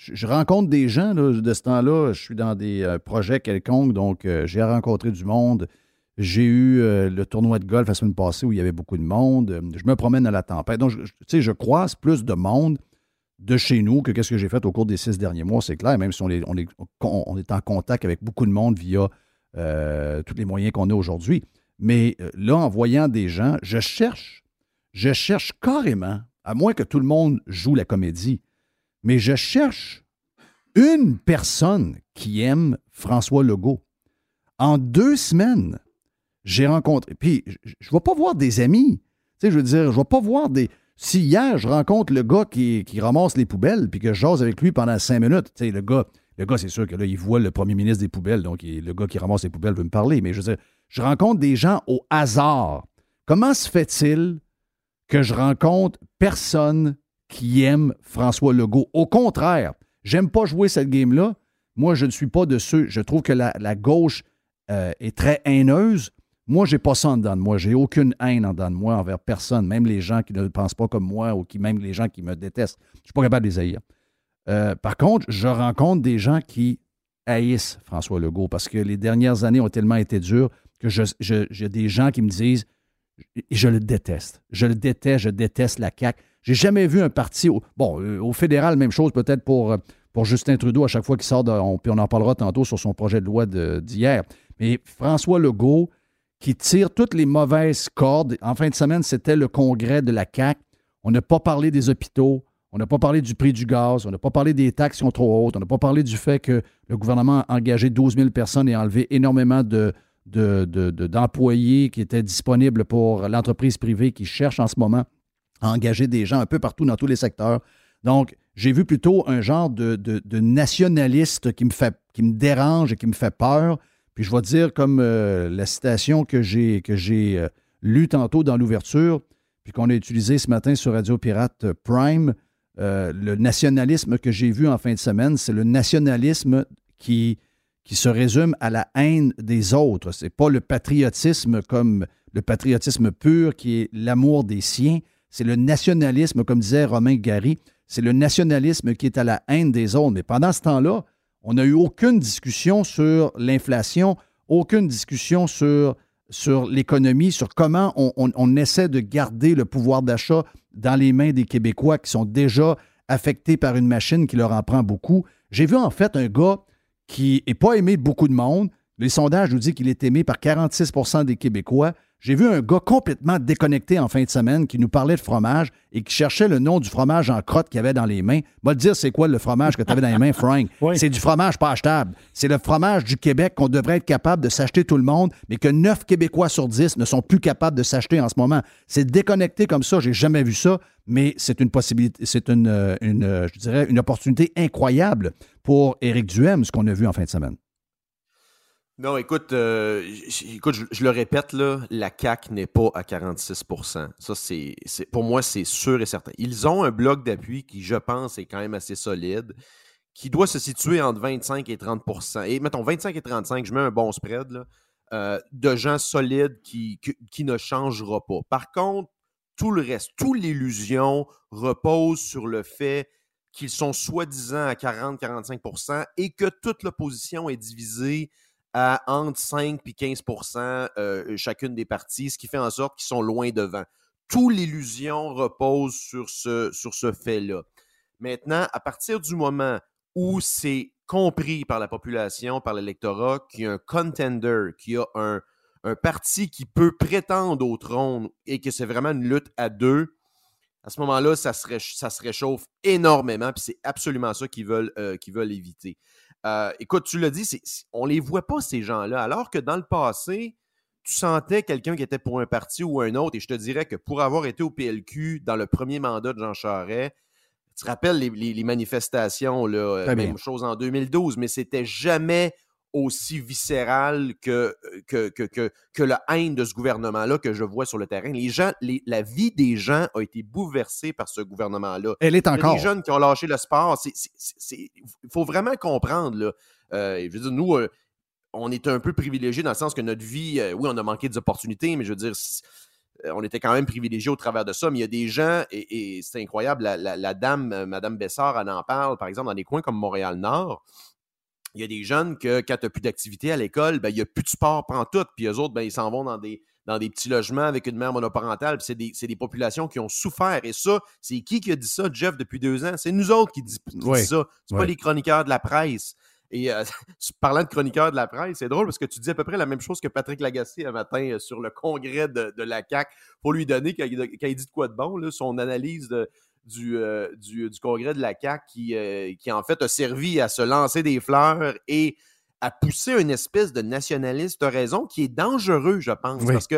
je, rencontre des gens de ce temps-là. Je suis dans des euh, projets quelconques, donc euh, j'ai rencontré du monde. J'ai eu le tournoi de golf la semaine passée où il y avait beaucoup de monde. Je me promène à la tempête. Donc, tu sais, je croise plus de monde de chez nous que qu'est-ce que j'ai fait au cours des six derniers mois, c'est clair, même si on est, en contact avec beaucoup de monde via tous les moyens qu'on a aujourd'hui. Mais là, en voyant des gens, je cherche, je cherche carrément, à moins que tout le monde joue la comédie, mais je cherche une personne qui aime François Legault. En deux semaines, j'ai rencontré. Puis, je ne vais pas voir des amis. Tu sais, je veux dire, je ne vais pas voir des. Si hier, je rencontre le gars qui, qui ramasse les poubelles, puis que je jase avec lui pendant cinq minutes, tu sais, le gars, le gars, c'est sûr que là, il voit le premier ministre des poubelles, donc le gars qui ramasse les poubelles veut me parler. Mais je veux dire, je rencontre des gens au hasard. Comment se fait-il que je rencontre personne qui aime François Legault? Au contraire, j'aime pas jouer cette game-là. Moi, je ne suis pas de ceux. Je trouve que la, gauche euh, est très haineuse. Moi, j'ai pas ça en dedans de moi. J'ai aucune haine en dedans de moi envers personne, même les gens qui ne pensent pas comme moi ou qui, même les gens qui me détestent. Je suis pas capable de les haïr. Euh, par contre, je rencontre des gens qui haïssent François Legault parce que les dernières années ont tellement été dures que j'ai des gens qui me disent je le déteste. Je le déteste, je déteste la CAQ. J'ai jamais vu un parti. Bon, euh, au fédéral, même chose peut-être pour, euh, pour Justin Trudeau à chaque fois qu'il sort, de, on, puis on en parlera tantôt sur son projet de loi d'hier. Mais François Legault, qui tire toutes les mauvaises cordes. En fin de semaine, c'était le congrès de la CAQ. On n'a pas parlé des hôpitaux. On n'a pas parlé du prix du gaz. On n'a pas parlé des taxes qui sont trop hautes. On n'a pas parlé du fait que le gouvernement a engagé 12 000 personnes et enlevé énormément de, de- de- d'employés qui étaient disponibles pour l'entreprise privée qui cherche en ce moment à engager des gens un peu partout dans tous les secteurs. Donc, j'ai vu plutôt un genre de, nationaliste qui me, fait, qui me dérange et qui me fait peur. Puis je vais dire comme euh, la citation que j'ai, euh, lue tantôt dans l'ouverture, puis qu'on a utilisée ce matin sur Radio Pirate euh, Prime, le nationalisme que j'ai vu en fin de semaine, c'est le nationalisme qui, qui se résume à la haine des autres. C'est pas le patriotisme comme le patriotisme pur qui est l'amour des siens. C'est le nationalisme, comme disait Romain Gary, c'est le nationalisme qui est à la haine des autres. Mais pendant ce temps-là, on n'a eu aucune discussion sur l'inflation, aucune discussion sur, l'économie, sur comment on essaie de garder le pouvoir d'achat dans les mains des Québécois qui sont déjà affectés par une machine qui leur en prend beaucoup. J'ai vu en fait un gars qui n'est pas aimé de beaucoup de monde. Les sondages nous disent qu'il est aimé par 46% des Québécois. J'ai vu un gars complètement déconnecté en fin de semaine qui nous parlait de fromage et qui cherchait le nom du fromage en crotte qu'il avait dans les mains. Va te dire c'est quoi le fromage que tu avais dans les mains, Frank? Oui. C'est du fromage pas achetable. C'est le fromage du Québec qu'on devrait être capable de s'acheter tout le monde, mais que 9 Québécois sur 10 ne sont plus capables de s'acheter en ce moment. C'est déconnecté comme ça, j'ai jamais vu ça, mais c'est une possibilité, c'est une, euh, une, euh, je dirais, une opportunité incroyable pour Éric Duhem, ce qu'on a vu en fin de semaine. Non, écoute, euh, écoute je, le répète, là, la CAQ n'est pas à 46% Ça, c'est- pour moi, c'est sûr et certain. Ils ont un bloc d'appui qui, je pense, est quand même assez solide, qui doit se situer entre 25 et 30% Et mettons, 25 et 35, je mets un bon spread, là, euh, de gens solides qui, qui, qui ne changera pas. Par contre, tout le reste, toute l'illusion repose sur le fait qu'ils sont soi-disant à 40-45% et que toute l'opposition est divisée à entre 5 et 15% euh, chacune des parties, ce qui fait en sorte qu'ils sont loin devant. Toute l'illusion repose sur ce, sur fait-là. Maintenant, à partir du moment où c'est compris par la population, par l'électorat, qu'il y a un contender, qu'il y a un, parti qui peut prétendre au trône et que c'est vraiment une lutte à deux, à ce moment-là, ça se, réchauffe énormément, puis c'est absolument ça qu'ils veulent, euh, qu'ils veulent éviter. Euh, écoute, tu l'as dit, c'est- c'est- on les voit pas, ces gens-là, alors que dans le passé, tu sentais quelqu'un qui était pour un parti ou un autre, et je te dirais que pour avoir été au PLQ dans le premier mandat de Jean Charest, tu te rappelles les, les- les manifestations, là, même chose en 2012, mais c'était jamais aussi viscéral que, que, que, que, que la haine de ce gouvernement-là que je vois sur le terrain. Les gens, les- la vie des gens a été bouleversée par ce gouvernement-là. Elle est encore. des jeunes qui ont lâché le sport. Il faut vraiment comprendre. Là. Euh, je veux dire, nous, euh, on est un peu privilégiés dans le sens que notre vie, euh, oui, on a manqué d'opportunités, mais je veux dire, euh, on était quand même privilégiés au travers de ça. Mais il y a des gens, et, et c'est incroyable, la, la- la dame, euh, Madame Bessard, elle en parle, par exemple, dans des coins comme Montréal-Nord. Il y a des jeunes que quand tu n'as plus d'activité à l'école, ben, il n'y a plus de sport tout. Puis eux autres, ben, ils s'en vont dans des, dans des petits logements avec une mère monoparentale. Puis c'est des, c'est des populations qui ont souffert. Et ça, c'est qui qui a dit ça, Jeff, depuis deux ans? C'est nous autres qui, dis- qui Oui. dit ça. Pas Oui. les chroniqueurs de la presse. Et euh, parlant de chroniqueurs de la presse, c'est drôle parce que tu dis à peu près la même chose que Patrick Lagacé un matin euh, sur le congrès de, de la CAQ pour lui donner, quand il, quand il dit de quoi de bon, là, son analyse de, du, euh, du, du congrès de la CAQ qui, euh, qui, en fait, a servi à se lancer des fleurs et à pousser une espèce de nationaliste, raison, qui est dangereux, je pense. Oui. Parce que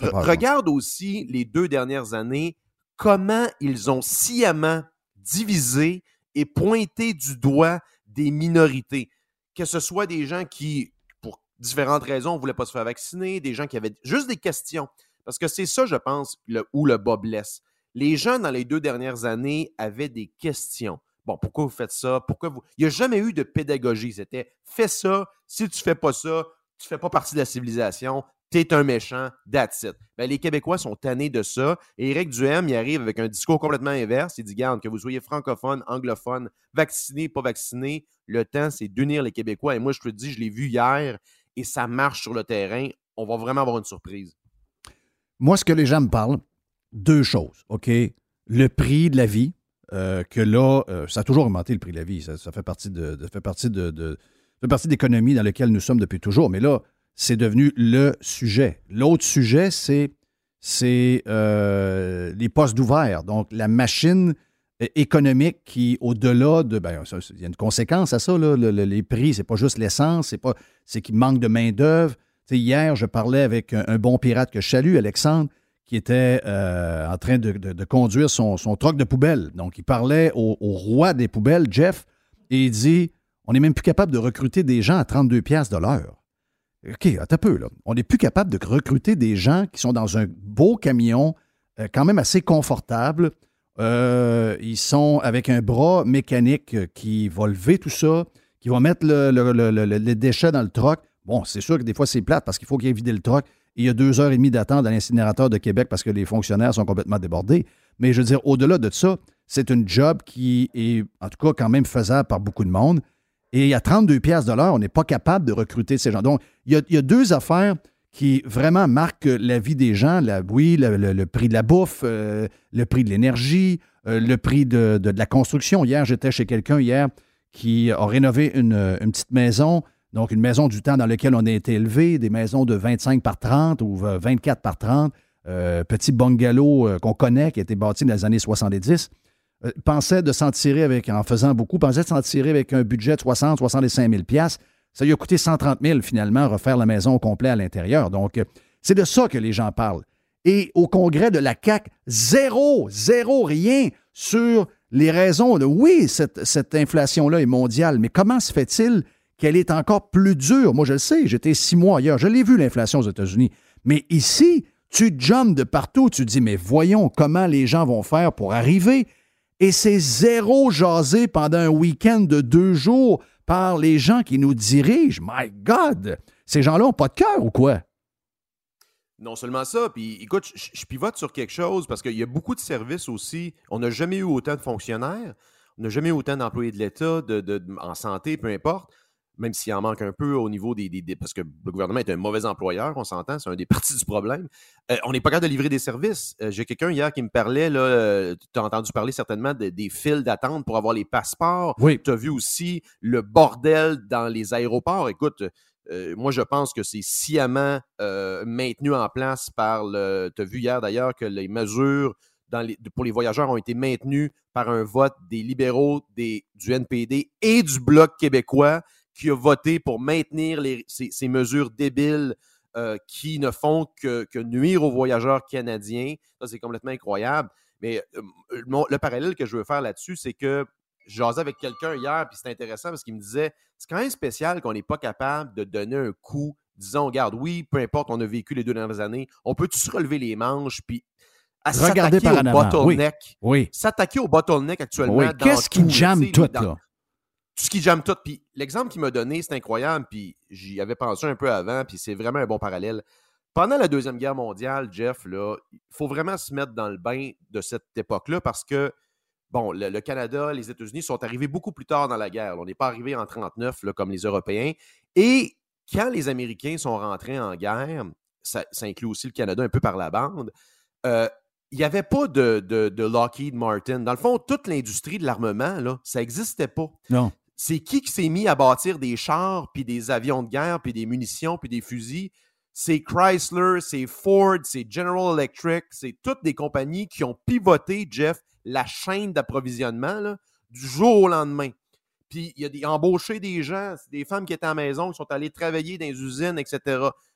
re- regarde aussi les deux dernières années, comment ils ont sciemment divisé et pointé du doigt des minorités. Que ce soit des gens qui, pour différentes raisons, ne voulaient pas se faire vacciner, des gens qui avaient juste des questions. Parce que c'est ça, je pense, le- où le bas blesse. Les gens, dans les deux dernières années, avaient des questions. Bon, pourquoi vous faites ça? Pourquoi vous? Il n'y a jamais eu de pédagogie. C'était fais ça, si tu fais pas ça, tu fais pas partie de la civilisation, t'es un méchant, that's it. Ben, les Québécois sont tannés de ça. Et Éric Duhem, il arrive avec un discours complètement inverse. Il dit, garde, que vous soyez francophone, anglophone, vacciné, pas vacciné, le temps, c'est d'unir les Québécois. Et moi, je te le dis, je l'ai vu hier et ça marche sur le terrain. On va vraiment avoir une surprise. Moi, ce que les gens me parlent, deux choses, OK? Le prix de la vie, euh, que là, euh, ça a toujours augmenté le prix de la vie. Ça, fait partie de, de- fait partie de, partie de l'économie dans laquelle nous sommes depuis toujours. Mais là, c'est devenu le sujet. L'autre sujet, c'est euh, les postes d'ouvert. Donc, la machine économique qui, au-delà de. Ben, il y a une conséquence à ça, là. Le- le- les prix, c'est pas juste l'essence, c'est pas c'est qu'il manque de main-d'œuvre. Tu sais, hier, je parlais avec un, un bon pirate que je salue, Alexandre, qui était euh, en train de, conduire son, troc de poubelle. Donc, il parlait au, roi des poubelles, Jeff, et il dit on n'est même plus capable de recruter des gens à 32 pièces de l'heure. OK, attends peu, là. On n'est plus capable de recruter des gens qui sont dans un beau camion, euh, quand même assez confortable. Euh, ils sont avec un bras mécanique qui va lever tout ça, qui va mettre le, le- le- le- le- les déchets dans le troc. Bon, c'est sûr que des fois, c'est plate parce qu'il faut qu'il ait vidé le troc. Il y a deux heures et demie d'attente à l'incinérateur de Québec parce que les fonctionnaires sont complètement débordés. Mais je veux dire, au-delà de ça, c'est une job qui est, en tout cas, quand même faisable par beaucoup de monde. Et à 32 pièces de l'heure, on n'est pas capable de recruter ces gens. Donc, il y a, deux affaires qui vraiment marquent la vie des gens. La, oui, le, prix de la bouffe, euh, le prix de l'énergie, euh, le prix de, la construction. Hier, j'étais chez quelqu'un hier qui a rénové une petite maison, donc une maison du temps dans laquelle on a été élevé, des maisons de 25 par 30 ou 24 par 30, euh, petit bungalow euh, qu'on connaît, qui a été bâti dans les années 70 euh, pensait de s'en tirer avec, en faisant beaucoup, pensait de s'en tirer avec un budget de 60, 65 000 piastres. Ça lui a coûté 130 000 finalement, refaire la maison au complet à l'intérieur. Donc, euh, c'est de ça que les gens parlent. Et au congrès de la CAC, zéro, zéro, rien sur les raisons de oui, cette, cette inflation-là est mondiale, mais comment se fait-il qu'elle est encore plus dure? Moi, je le sais, j'étais six mois ailleurs, je l'ai vu l'inflation aux États-Unis. Mais ici, tu jumps de partout, tu dis, mais voyons comment les gens vont faire pour arriver et c'est zéro jasé pendant un week-end de deux jours par les gens qui nous dirigent. My God! Ces gens-là n'ont pas de cœur ou quoi? Non seulement ça, puis écoute, je, pivote sur quelque chose parce qu'il y a beaucoup de services aussi. On n'a jamais eu autant de fonctionnaires, on n'a jamais eu autant d'employés de l'État en santé, peu importe, même s'il en manque un peu au niveau des, des- des- Parce que le gouvernement est un mauvais employeur, on s'entend, c'est un des parties du problème. Euh, on n'est pas capable de livrer des services. Euh, J'ai quelqu'un hier qui me parlait, là, euh, tu as entendu parler certainement de- des files d'attente pour avoir les passeports. Oui. Tu as vu aussi le bordel dans les aéroports. Écoute, moi, je pense que c'est sciemment maintenu en place par le. Tu as vu hier d'ailleurs que les mesures dans les- pour les voyageurs ont été maintenues par un vote des libéraux, des, du NPD et du Bloc québécois qui a voté pour maintenir les- ces, ces mesures débiles euh, qui ne font que, que nuire aux voyageurs canadiens. Ça, c'est complètement incroyable. Mais euh, mon- le parallèle que je veux faire là-dessus, c'est que jasais avec quelqu'un hier, puis c'est intéressant parce qu'il me disait c'est quand même spécial qu'on n'est pas capable de donner un coup, disons, regarde, oui, peu importe, on a vécu les deux dernières années, on peut tous relever les manches, puis s'attaquer au oui. bottleneck. Oui. S'attaquer au bottleneck actuellement. Oui. Qu'est-ce qui jamme tout, dans- là? Tout ce qui jamme tout. Puis l'exemple qu'il m'a donné, c'est incroyable, puis j'y avais pensé un peu avant, puis c'est vraiment un bon parallèle. Pendant la Deuxième Guerre mondiale, Jeff, il faut vraiment se mettre dans le bain de cette époque-là parce que, bon, le, Canada, les États-Unis sont arrivés beaucoup plus tard dans la guerre. On n'est pas arrivé en 39 là, comme les Européens. Et quand les Américains sont rentrés en guerre, ça, inclut aussi le Canada un peu par la bande, euh, il n'y avait pas de, de- Lockheed Martin. Dans le fond, toute l'industrie de l'armement, ça n'existait pas. Non. C'est qui qui s'est mis à bâtir des chars, puis des avions de guerre, puis des munitions, puis des fusils? C'est Chrysler, c'est Ford, c'est General Electric, c'est toutes des compagnies qui ont pivoté, Jeff, la chaîne d'approvisionnement du jour au lendemain. Puis il y a des, embauché des gens, des femmes qui étaient à la maison, qui sont allées travailler dans les usines, etc.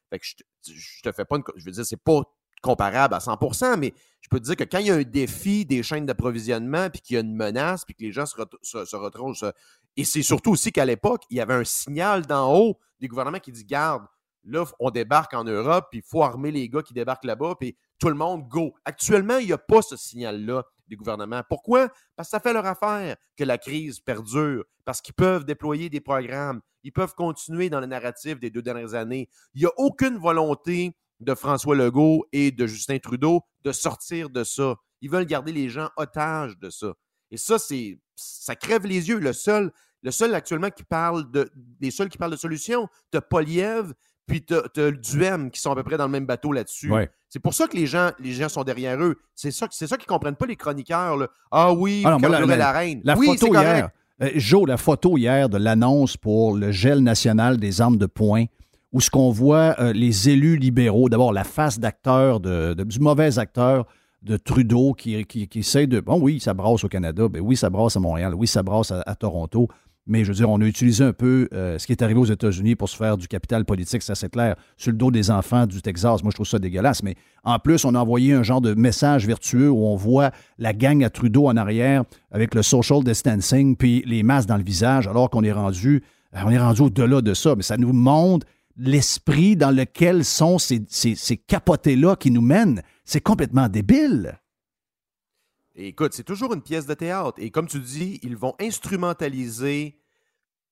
Fait que je te, fais pas une. Je veux dire, c'est pas comparable à 100%, mais je peux te dire que quand il y a un défi des chaînes d'approvisionnement, puis qu'il y a une menace, puis que les gens se, ret- se, se retrouvent. Et c'est surtout aussi qu'à l'époque, il y avait un signal d'en haut des gouvernements qui dit Garde, là, on débarque en Europe, puis il faut armer les gars qui débarquent là-bas, puis tout le monde go. Actuellement, il n'y a pas ce signal-là les gouvernements. Pourquoi? Parce que ça fait leur affaire que la crise perdure, parce qu'ils peuvent déployer des programmes, ils peuvent continuer dans le narratif des deux dernières années. Il n'y a aucune volonté de François Legault et de Justin Trudeau de sortir de ça. Ils veulent garder les gens otages de ça. Et ça, c'est ça crève les yeux. Le seul, le seul actuellement qui parle de. Les seuls qui parlent de solutions, tu Poliev, puis tu as Duhem qui sont à peu près dans le même bateau là-dessus. Ouais. C'est pour ça que les gens, les gens sont derrière eux. C'est ça, c'est ça qu'ils ne comprennent pas, les chroniqueurs. là. Ah oui, Alors, moi, la- la- la, reine. La oui, photo hier, euh, Joe, la photo hier de l'annonce pour le gel national des armes de poing, où ce qu'on voit euh, les élus libéraux, d'abord la face d'acteur, de, de- du mauvais acteur de Trudeau qui, qui, essaie de... Bon, oui, ça brasse au Canada, ben oui, ça brasse à Montréal, oui, ça brasse à, à Toronto, mais je veux dire, on a utilisé un peu euh, ce qui est arrivé aux États-Unis pour se faire du capital politique, ça c'est clair, sur le dos des enfants du Texas. Moi, je trouve ça dégueulasse, mais en plus, on a envoyé un genre de message vertueux où on voit la gang à Trudeau en arrière avec le social distancing puis les masques dans le visage, alors qu'on est rendu, euh, on est rendu au-delà de ça. Mais ça nous montre l'esprit dans lequel sont ces, ces, ces capotés-là qui nous mènent. C'est complètement débile. Écoute, c'est toujours une pièce de théâtre. Et comme tu dis, ils vont instrumentaliser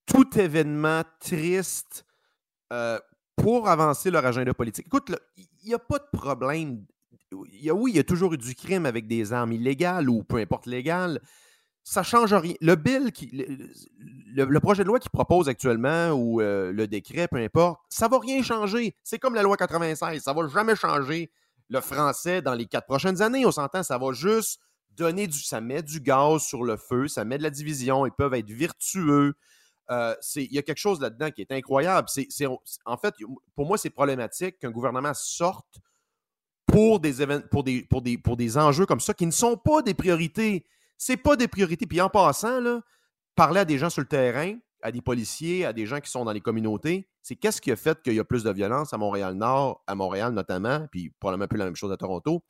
tout événement triste euh, pour avancer leur agenda politique. Écoute, il n'y a pas de problème. Oui, il y a toujours eu du crime avec des armes illégales ou peu importe légales. Ça change rien. Le bill, le, projet de loi qu'il propose actuellement ou euh, le décret, peu importe, ça va rien changer. C'est comme la loi 96. Ça va jamais changer le français dans les quatre prochaines années. On s'entend, ça va juste donner du. Ça met du gaz sur le feu, ça met de la division. Ils peuvent être vertueux. Euh, Il y a quelque chose là-dedans qui est incroyable. En fait, pour moi, c'est problématique qu'un gouvernement sorte pour des, pour, des, pour, des, pour des enjeux comme ça qui ne sont pas des priorités. C'est pas des priorités. Puis en passant, là, parler à des gens sur le terrain, à des policiers, à des gens qui sont dans les communautés, c'est qu'est-ce qui a fait qu'il y a plus de violence à Montréal-Nord, à Montréal notamment, puis probablement peu la même chose à Toronto?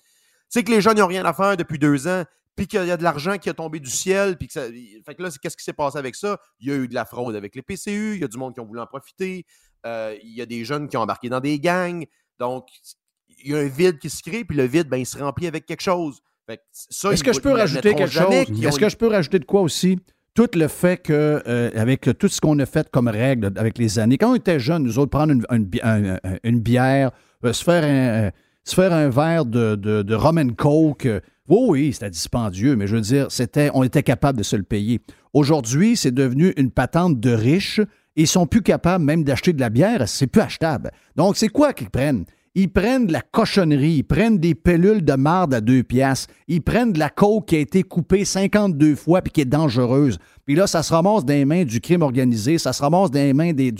C'est que les gens n'ont rien à faire depuis deux ans, puis qu'il y a de l'argent qui est tombé du ciel, puis que ça. Fait que là, qu'est-ce qui s'est passé avec ça? Il y a eu de la fraude avec les PCU, il y a du monde qui ont voulu en profiter, euh, il y a des jeunes qui ont embarqué dans des gangs. Donc, il y a un vide qui se crée, puis le vide, ben, il se remplit avec quelque chose. Fait que ça, Est-ce que je peux rajouter quelque chose? Est-ce que je peux rajouter de quoi aussi? Tout le fait que, euh, avec tout ce qu'on a fait comme règle avec les années, quand on était jeunes, nous autres, prendre une, une bi- un- un- une bière, euh, se, faire un, euh, se faire un verre de, de, de rum coke, oui, oui, c'était dispendieux, mais je veux dire, c'était, on était capable de se le payer. Aujourd'hui, c'est devenu une patente de riches. Ils sont plus capables même d'acheter de la bière, c'est plus achetable. Donc, c'est quoi qu'ils prennent? Ils prennent de la cochonnerie, ils prennent des pellules de marde à deux piastres, ils prennent de la coke qui a été coupée 52 fois puis qui est dangereuse. Puis là, ça se ramasse dans les mains du crime organisé, ça se ramasse dans les mains des,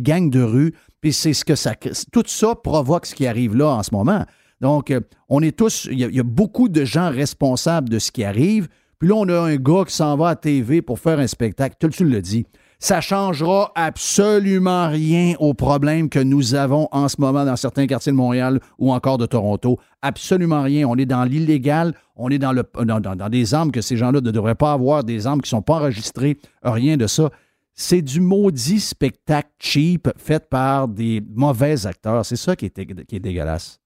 gangs de rue, puis c'est ce que ça... Tout ça provoque ce qui arrive là en ce moment. Donc, euh, on est tous... Il y, a- y a beaucoup de gens responsables de ce qui arrive, puis là, on a un gars qui s'en va à TV pour faire un spectacle. Tu le dis. Ça changera absolument rien aux problèmes que nous avons en ce moment dans certains quartiers de Montréal ou encore de Toronto. Absolument rien. On est dans l'illégal. On est dans, le, dans, des armes que ces gens-là ne devraient pas avoir, des armes qui ne sont pas enregistrées, rien de ça. C'est du maudit spectacle cheap fait par des mauvais acteurs. C'est ça qui est, qui est dégueulasse.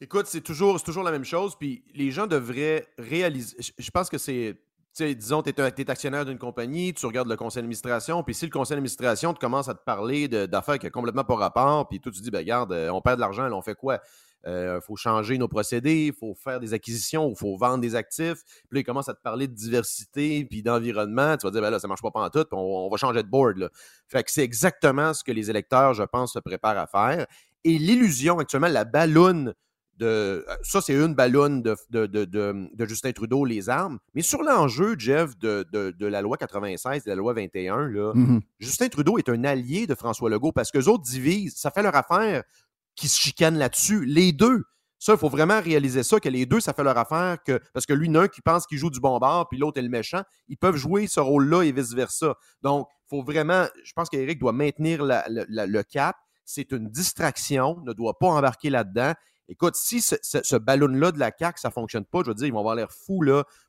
Écoute, c'est toujours, toujours la même chose. Puis les gens devraient réaliser. Je pense que c'est. Sais, disons, tu es, actionnaire d'une compagnie, tu regardes le conseil d'administration, puis si le conseil d'administration te commence à te parler d'affaires qui n'ont complètement pas rapport, puis toi, tu dis, ben regarde, euh, on perd de l'argent, on fait quoi? Il faut changer nos procédés, il faut faire des acquisitions, il faut vendre des actifs. Puis là, ils commencent à te parler de diversité puis d'environnement. Tu vas dire, ben là, ça marche pas en tout, puis on, on va changer de board. Là. Fait que c'est exactement ce que les électeurs, je pense, se préparent à faire. Et l'illusion, actuellement, la balloune de. Ça, c'est une ballonne de, de, de, Justin Trudeau, les armes. Mais sur l'enjeu, Jeff, de, la loi 96 et de la loi 21, là, Mhm. Justin Trudeau est un allié de François Legault parce qu'eux autres divisent. Ça fait leur affaire qui se chicanent là-dessus. Les deux. Ça, il faut vraiment réaliser ça, que les deux, ça fait leur affaire. Que, parce que a un qui pense qu'il joue du bon bord, puis l'autre est le méchant. Ils peuvent jouer ce rôle-là et vice-versa. Donc, il faut vraiment. Je pense qu'Éric doit maintenir la- la- la- le cap. C'est une distraction, ne doit pas embarquer là-dedans. Écoute, si ce, ballon-là de la CAQ, ça ne fonctionne pas, je veux dire, ils vont avoir l'air fous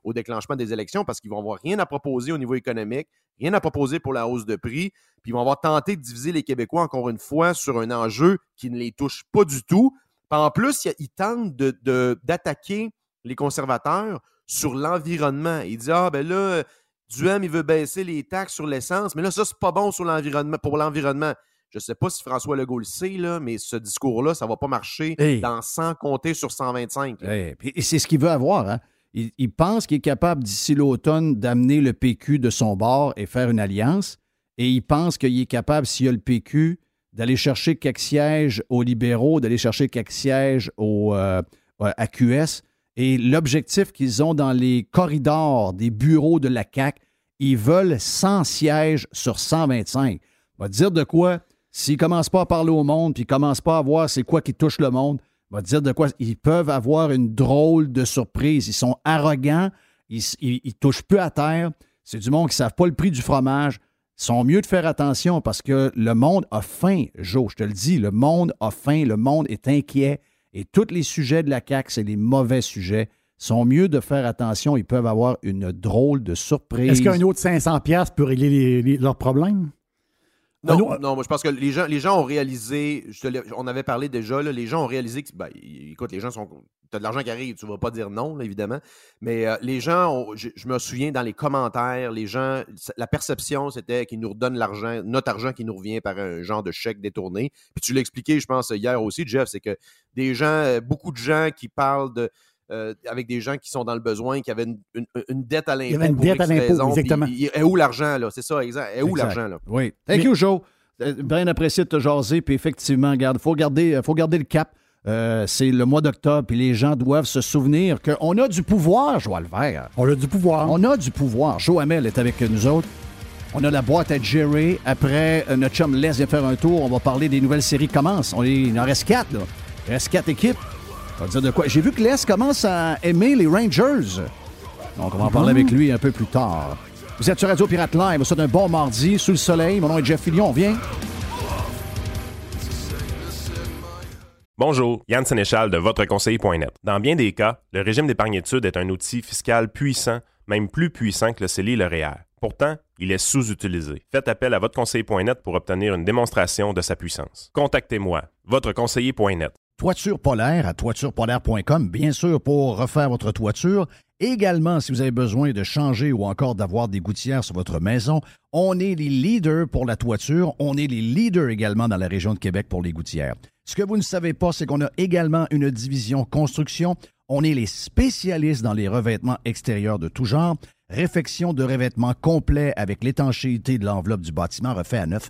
au déclenchement des élections parce qu'ils vont avoir rien à proposer au niveau économique, rien à proposer pour la hausse de prix, puis ils vont avoir tenté de diviser les Québécois encore une fois sur un enjeu qui ne les touche pas du tout. Puis en plus, il- ils tentent d'attaquer les conservateurs, sur l'environnement. Il dit Ah, ben là, Duhem, il veut baisser les taxes sur l'essence, mais là, ça, c'est pas bon sur l'environnement, pour l'environnement. Je sais pas si François Legault le sait, là, mais ce discours-là, ça va pas marcher Hey. dans 100 comptés sur 125. là. Eh, puis- et c'est ce qu'il veut avoir. Hein? Il, il pense qu'il est capable d'ici l'automne d'amener le PQ de son bord et faire une alliance. Et il pense qu'il est capable, s'il y a le PQ, d'aller chercher quelques sièges aux libéraux, d'aller chercher quelques sièges au, euh, à QS. Et l'objectif qu'ils ont dans les corridors des bureaux de la CAQ, ils veulent 100 sièges sur 125. On va dire de quoi, s'ils ne commencent pas à parler au monde, puis ils ne commencent pas à voir c'est quoi qui touche le monde, on va dire de quoi, ils peuvent avoir une drôle de surprise. Ils sont arrogants, ils, ils, touchent peu à terre. C'est du monde qui ne savent pas le prix du fromage. Ils sont mieux de faire attention parce que le monde a faim, Joe, je te le dis, le monde a faim, le monde est inquiet. Et tous les sujets de la CAQ, c'est les mauvais sujets. Sont mieux de faire attention. Ils peuvent avoir une drôle de surprise. Est-ce qu'un autre 500$ piastres peut régler leurs problèmes? Non, non, moi je pense que les gens, les gens ont réalisé, je te l'ai- on avait parlé déjà, là, les gens ont réalisé que, ben, écoute, les gens sont, t'as de l'argent qui arrive, tu vas pas dire non, là, évidemment, mais euh, les gens, ont- je, je me souviens dans les commentaires, les gens, la perception c'était qu'ils nous redonnent l'argent, notre argent qui nous revient par un genre de chèque détourné. Puis tu l'as expliqué, je pense, hier aussi, Jeff, c'est que des gens, euh, beaucoup de gens qui parlent de, euh, avec des gens qui sont dans le besoin, qui avaient une, une- une dette à l'impôt. y avait une dette à l'impôt, puis exactement. il- Est où l'argent, là? C'est ça, exact. Est où l'argent, là? Oui. Thank Mais- you, Joe. Euh, Bien apprécié de te jaser. Puis effectivement, regarde, il faut garder, faut garder le cap. Euh, c'est le mois d'octobre, puis les gens doivent se souvenir qu'on a du pouvoir, Joël Vert. On a du pouvoir. On a du pouvoir. Joe Hamel est avec nous autres. On a la boîte à Jerry. Après, euh, notre chum Les vient faire un tour. On va parler des nouvelles séries qui commencent. On est, il en reste quatre, là. Il reste quatre équipes. Va dire de quoi. J'ai vu que Les commence à aimer les Rangers. Donc, on va en parler avec lui un peu plus tard. Vous êtes sur Radio Pirate Live. C'est un bon mardi, sous le soleil. Mon nom est Jeff Fillion. On vient. Bonjour, Yann Sénéchal de votreconseiller.net. Dans bien des cas, le régime d'épargne-études est un outil fiscal puissant, même plus puissant que le CELI et le REER. Pourtant, il est sous-utilisé. Faites appel à votreconseiller.net pour obtenir une démonstration de sa puissance. Contactez-moi, votreconseiller.net. Toiture polaire à toiturepolaire.com, bien sûr, pour refaire votre toiture. Également, si vous avez besoin de changer ou encore d'avoir des gouttières sur votre maison, on est les leaders pour la toiture. On est les leaders également dans la région de Québec pour les gouttières. Ce que vous ne savez pas, c'est qu'on a également une division construction. On est les spécialistes dans les revêtements extérieurs de tout genre. Réfection de revêtements complet avec l'étanchéité de l'enveloppe du bâtiment refait à neuf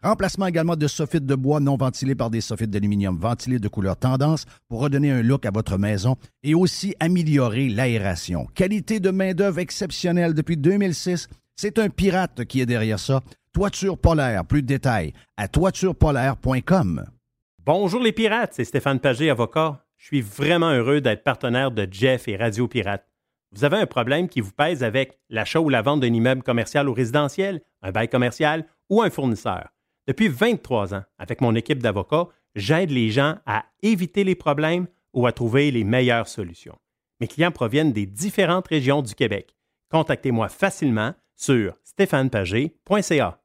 Remplacement également de soffites de bois non ventilés par des soffites d'aluminium ventilés de couleur tendance pour redonner un look à votre maison et aussi améliorer l'aération. Qualité de main-d'œuvre exceptionnelle depuis 2006. C'est un pirate qui est derrière ça. Toiture polaire, plus de détails à toiturepolaire.com. Bonjour les pirates, c'est Stéphane Pagé, avocat. Je suis vraiment heureux d'être partenaire de Jeff et Radio Pirate. Vous avez un problème qui vous pèse avec l'achat ou la vente d'un immeuble commercial ou résidentiel, un bail commercial ou un fournisseur. Depuis 23 ans, avec mon équipe d'avocats, j'aide les gens à éviter les problèmes ou à trouver les meilleures solutions. Mes clients proviennent des différentes régions du Québec. Contactez-moi facilement sur stéphanepagé.ca.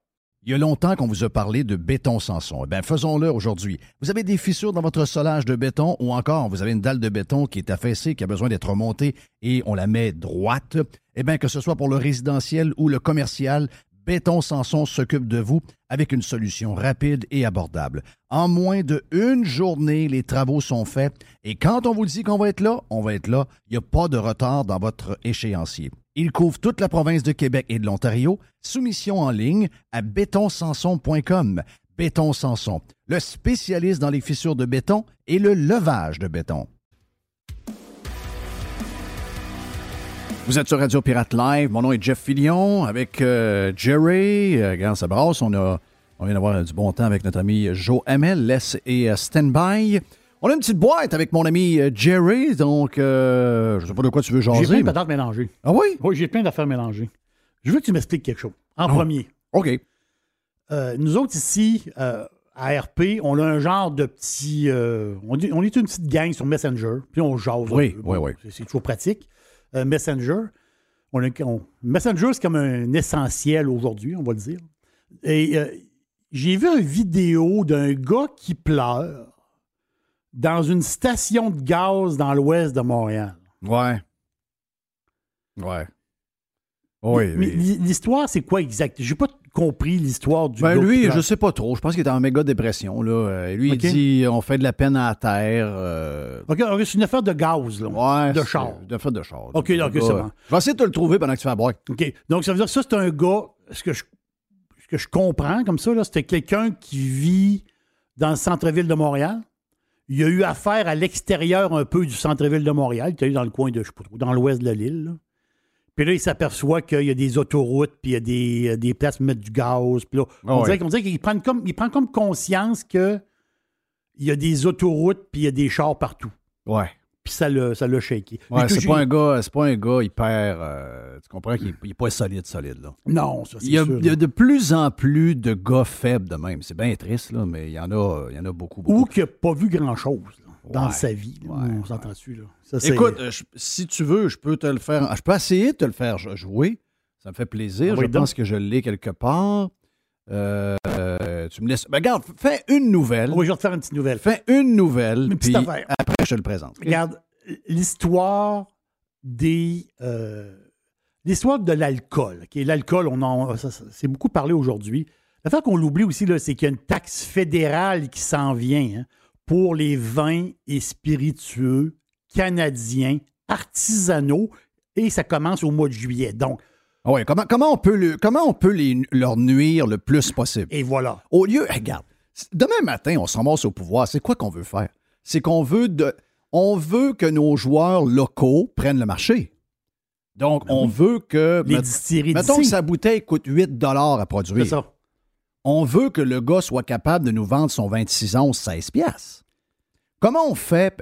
Il y a longtemps qu'on vous a parlé de béton Sanson. Eh bien, faisons-le aujourd'hui. Vous avez des fissures dans votre solage de béton ou encore vous avez une dalle de béton qui est affaissée, qui a besoin d'être remontée et on la met droite. Eh bien, que ce soit pour le résidentiel ou le commercial, Béton Sanson s'occupe de vous avec une solution rapide et abordable. En moins de une journée, les travaux sont faits et quand on vous dit qu'on va être là, on va être là. Il n'y a pas de retard dans votre échéancier. Il couvre toute la province de Québec et de l'Ontario. Soumission en ligne à bétonsanson.com. Béton Sanson, le spécialiste dans les fissures de béton et le levage de béton. Vous êtes sur Radio Pirate Live. Mon nom est Jeff Fillion avec euh, Jerry. Euh, regarde, ça brasse. On, a, on vient d'avoir du bon temps avec notre ami Joe Hamel, Les et euh, Standby. On a une petite boîte avec mon ami euh, Jerry. Donc, je sais pas de quoi tu veux J'ai plein jaser. de patates mélangées. Ah oui? Oui, j'ai plein d'affaires mélangées. Je veux que tu m'expliques quelque chose. En Oh. premier, OK. nous autres ici, à RP, on a un genre de petit. euh, on, est, une petite gang sur Messenger, puis on jase. Oui, peu. oui, oui. C'est- C'est toujours pratique. Euh, Messenger. On Messenger, c'est comme un essentiel aujourd'hui, on va le dire. Et euh, j'ai vu une vidéo d'un gars qui pleure dans une station de gaz dans l'ouest de Montréal. Ouais. Ouais. Oui. Mais l'histoire, c'est quoi exact? J'ai pas compris l'histoire du Ben lui, je sais pas trop. Je pense qu'il est en méga dépression. Là. Euh, lui, il dit on fait de la peine à la terre. euh, OK, c'est une affaire de gaz, là. Ouais, de char. De fait de char. Ok, gars, c'est bon. Je vais essayer de te le trouver pendant que tu fais la boîte. OK. Donc, ça veut dire que ça, c'est un gars, ce que je, ce que je comprends comme ça, c'était quelqu'un qui vit dans le centre-ville de Montréal. Il a eu affaire à l'extérieur un peu du centre-ville de Montréal. Il était dans le coin de, je sais pas trop, dans l'ouest de l'île. Puis là, il s'aperçoit qu'il y a des autoroutes, puis il y a des, euh, des places pour mettre du gaz. Puis là, on, Ah dirait, qu'on dirait qu'il prend comme, il prend comme conscience que il y a des autoroutes, puis il y a des chars partout. Ouais. Puis ça l'a, ça shaké. Ouais, c'est pas un gars, pas un gars hyper. euh, tu comprends qu'il est, il est pas solide, solide là. Non, ça, c'est Il y, a, sûr. il y a de plus en plus de gars faibles de même. C'est bien triste là, mais il y en a, il y en a beaucoup. beaucoup. Ou qui n'a pas vu grand-chose dans Ouais, sa vie. ouais, on s'entend dessus. Là. Ça, c'est- Écoute, euh, je- si tu veux, je peux te le faire. Je peux essayer de te le faire jouer. Ça me fait plaisir. Ah oui, je pense que je l'ai quelque part. Euh, tu me laisses. Ben, regarde, fais une nouvelle. Oui, je vais te faire une petite nouvelle. Fais une nouvelle. Une petite puis affaire. après, je te le présente. Regarde, l'histoire des. euh, l'histoire de l'alcool. L'alcool, on en, c'est beaucoup parlé aujourd'hui. L'affaire qu'on l'oublie aussi, c'est qu'il y a une taxe fédérale qui s'en vient hein, pour les vins et spiritueux canadiens, artisanaux, et ça commence au mois de juillet. Donc, Ah ouais, comment, comment on peut, le- comment on peut les- leur nuire le plus possible? et voilà. Au lieu, regarde, demain matin, on se ramasse au pouvoir. C'est quoi qu'on veut faire? C'est qu'on veut de, on veut que nos joueurs locaux prennent le marché. Donc, on veut que. Ben Les met- distilleries mettons que sa bouteille coûte 8 à C'est produire. ça. On veut que le gars soit capable de nous vendre son 26 onces 16 piastres. Comment on fait?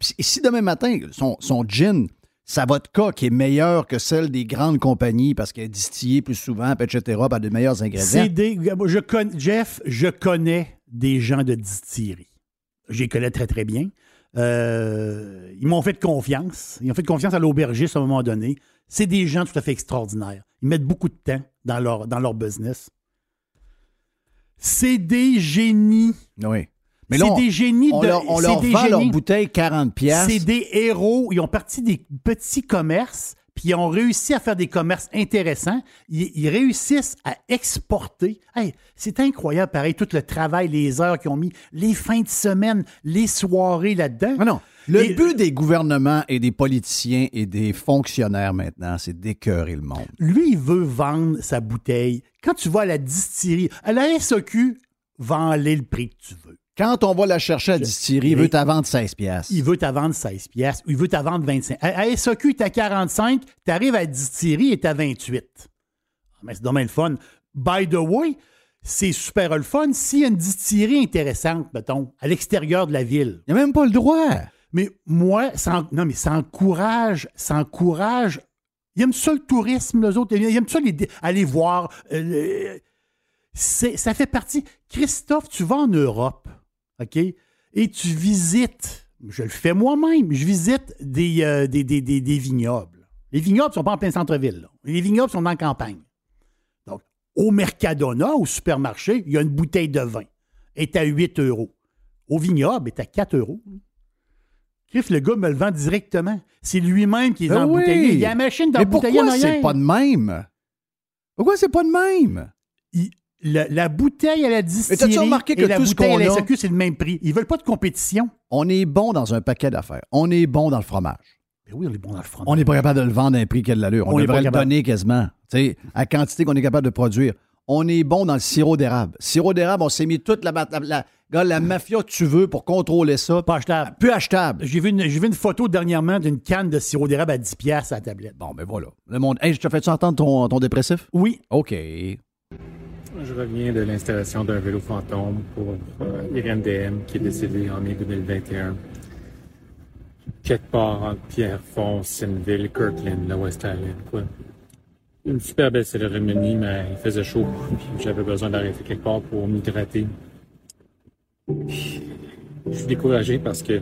Si demain matin, son, son gin, sa vodka qui est meilleure que celle des grandes compagnies parce qu'elle est distillée plus souvent, etc., par de meilleurs ingrédients? Des. Je connais, Jeff, je connais des gens de distillerie. Je les connais très, très bien. Euh, ils m'ont fait confiance. Ils ont fait confiance à l'aubergiste à un moment donné. C'est des gens tout à fait extraordinaires. Ils mettent beaucoup de temps dans leur business. C'est des génies. Oui. Mais C'est des génies on de. leur, on leur des vend leur bouteille 40 piastres. C'est des héros. Ils ont parti des petits commerces, puis ils ont réussi à faire des commerces intéressants. Ils, ils réussissent à exporter. Hey, c'est incroyable, pareil, tout le travail, les heures qu'ils ont mis, les fins de semaine, les soirées là-dedans. Ah non. Le Et- but des gouvernements et des politiciens et des fonctionnaires maintenant, c'est d'écœurer le monde. Lui, il veut vendre sa bouteille. Quand tu vas à la distillerie, à la SOQ, vends-les le prix que tu veux. Quand on va la chercher à distillerie, il veut ta vendre 16 piastres. Il veut ta vendre 16 pièces il veut ta vendre 25. À, à SOQ, tu à 45, tu arrives à distillerie et tu à 28. Ah, Mais c'est dommage le fun. By the way, c'est super le fun s'il y a une distillerie intéressante, mettons, à l'extérieur de la ville. Il n'y a même pas le droit. Mais moi, ça, non, mais ça encourage, ça encourage. Ils aiment ça le tourisme, les autres. Ils aiment ça les aller voir. euh, le- ça fait partie. Christophe, tu vas en Europe, OK? Et tu visites, je le fais moi-même, je visite des, euh, des, des- des- des vignobles. Les vignobles ne sont pas en plein centre-ville. là. Les vignobles sont dans la campagne. Donc, au Mercadona, au supermarché, il y a une bouteille de vin. Elle est à 8 euros. Au vignoble, elle est à 4 euros. Criff, le gars me le vend directement. C'est lui-même qui les a Ah oui. Il y a la machine Mais d'embouteiller en pourquoi c'est pas de même? Pourquoi c'est pas de même? Il- la, la bouteille à la distillerie t'as-tu remarqué que et la tout ce bouteille à qu'on la SAQ, c'est le même prix. Ils veulent pas de compétition. On est bon dans un paquet d'affaires. On est bon dans le fromage. Mais oui, on est bon dans le front. On n'est pas capable de le vendre à un prix qui a de l'allure. On, On devrait le donner quasiment. Tu sais, à quantité qu'on est capable de produire. On est bon dans le sirop d'érable. Sirop d'érable, on s'est mis toute la, la, la, gars, la mafia que tu veux pour contrôler ça. Pas achetable. Peu achetable. J'ai vu, une, j'ai vu une photo dernièrement d'une canne de sirop d'érable à 10 piastres à la tablette. Bon, ben voilà. Le monde. Hey, je te fais-tu entendre ton, ton dépressif? Oui, OK. Je reviens de l'installation d'un vélo fantôme pour euh, IRMDM qui est décédé en mai 2021. Quelque part entre Pierrefonds, Kirkland, la West Island. Une super belle cérémonie, mais il faisait chaud, j'avais besoin d'arrêter quelque part pour m'hydrater. Je suis découragé parce que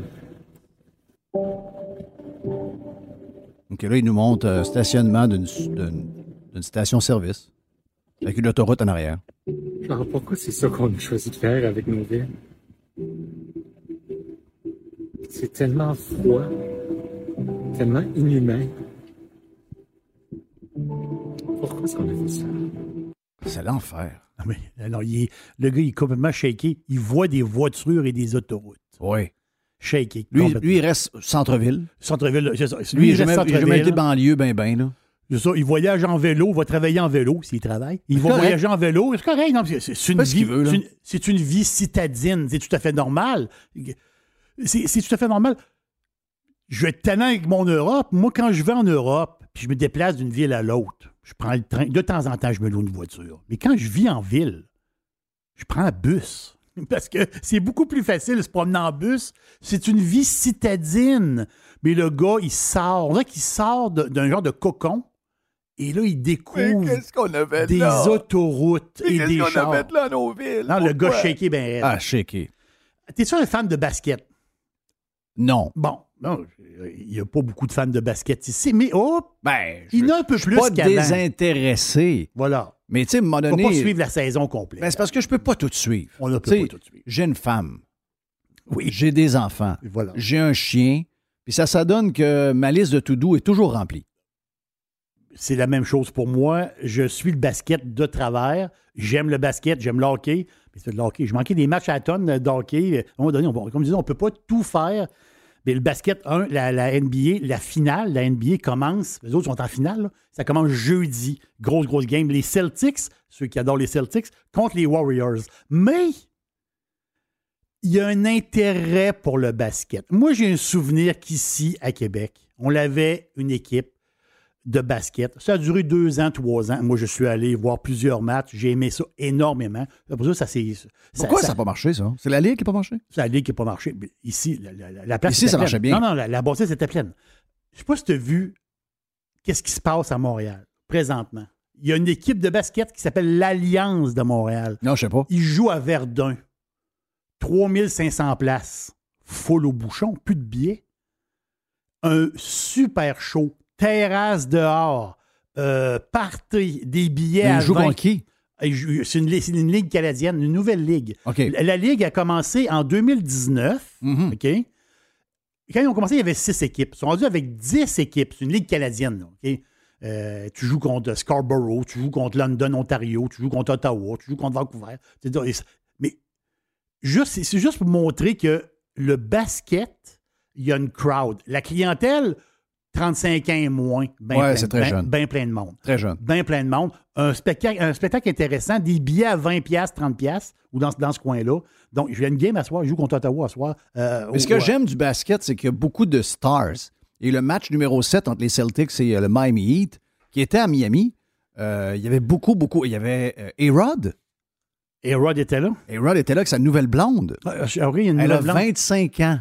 OK, là, il nous montre un stationnement d'une d'une- d'une station-service avec une autoroute en arrière. genre pourquoi c'est ça qu'on a choisi de faire avec nos vies. C'est tellement froid, tellement inhumain. Pourquoi est-ce qu'on a fait ça? C'est l'enfer. Ah, mais, alors, il est- le gars, il est complètement shaké. Il voit des voitures et des autoroutes. Oui. Shaké. Lui, lui, il reste centre-ville. Centre-ville, c'est ça. Lui, Lui, il il n'a reste jamais, il a jamais été banlieue, ben, ben, là. Ça, il voyage en vélo, il va travailler en vélo s'il travaille. Il va correct. voyager en vélo. C'est correct, non? C'est c'est une vie. veut, c'est une- C'est une vie citadine. C'est tout à fait normal. C'est c'est tout à fait normal. Je vais être tannant avec mon Europe. Moi, quand je vais en Europe, puis je me déplace d'une ville à l'autre, je prends le train. De temps en temps, je me loue une voiture. Mais quand je vis en ville, je prends un bus. Parce que c'est beaucoup plus facile de se promener en bus. C'est une vie citadine. Mais le gars, il sort. On dirait qu'il sort d'un genre de cocon. Et là, il découvre qu'on avait des autoroutes et des chars. là, nos villes? Non, le gars shaké ben raide. Ah, shaké. T'es-tu un fan de basket? Non. Bon, non, il n'y a pas beaucoup de fans de basket ici, mais oh, Ben, il y en a un peu plus pas qu'avant. désintéressé. Voilà. Mais tu sais, à un moment On ne donné. pas suivre la saison complète. Ben, c'est parce que je peux pas tout suivre. On ne peut pas tout suivre. J'ai une femme. Oui. J'ai des enfants. Voilà. J'ai un chien. Puis ça, ça donne que ma liste de to-do est toujours remplie. C'est la même chose pour moi. Je suis le basket de travers. J'aime le basket, j'aime le hockey. Mais c'est le hockey. Je manquais des matchs à la tonne de hockey. À un moment donné, on, comme je on ne peut pas tout faire. Mais le basket, la, NBA, la finale, la NBA commence. Les autres sont en finale. Ça commence jeudi. Grosse, grosse game. Les Celtics, ceux qui adorent les Celtics, contre les Warriors. Mais il y a un intérêt pour le basket. Moi, j'ai un souvenir qu'ici, à Québec, on avait une équipe de basket. Ça a duré deux ans, trois ans. Moi, je suis allé voir plusieurs matchs. J'ai aimé ça énormément. Pour ça, ça s'est. Pourquoi ça n'a pas marché, ça? C'est la Ligue qui n'a pas marché? C'est la ligue qui n'a pas marché. Mais Ici, la, la- la place. Ici, était ça pleine. marchait bien. Non, non, la, la bâtisse était pleine. Je ne sais pas si tu as vu qu'est-ce qui se passe à Montréal présentement. Il y a une équipe de basket qui s'appelle l'Alliance de Montréal. Non, je sais pas. Ils jouent à Verdun. 3500 places. Full au bouchon. Plus de billets. Un super show. Terrasse dehors. Euh, party. Des billets à ils jouent 20. contre qui? C'est une, ligue canadienne, une nouvelle ligue. La, la ligue a commencé en 2019. Mhm. OK? Quand ils ont commencé, il y avait six équipes. Ils sont rendus avec 10 équipes. C'est une ligue canadienne. là, OK? Euh, tu joues contre Scarborough, tu joues contre London, Ontario, tu joues contre Ottawa, tu joues contre Vancouver. Mais juste, c'est juste pour montrer que le basket, il y a une crowd. La clientèle, 35 ans et moins, bien Ouais, plein, c'est très ben- jeune. ben plein de monde Très jeune. bien plein de monde. Un spectacle, un spectacle intéressant, des billets à 20$, 30$, ou dans, ce- dans ce coin-là. Donc, j'ai une game à soir, je joue contre Ottawa à soir. euh, Mais ce au- que j'aime du basket, c'est qu'il y a beaucoup de stars. Et le match numéro 7 entre les Celtics et euh, le Miami Heat, qui était à Miami, euh, il y avait beaucoup, beaucoup. Il y avait A-Rod. Et Rod était là. A-Rod était là avec sa nouvelle blonde. Ah, ah, oui, il y a une Elle a nouvelle blonde. 25 ans.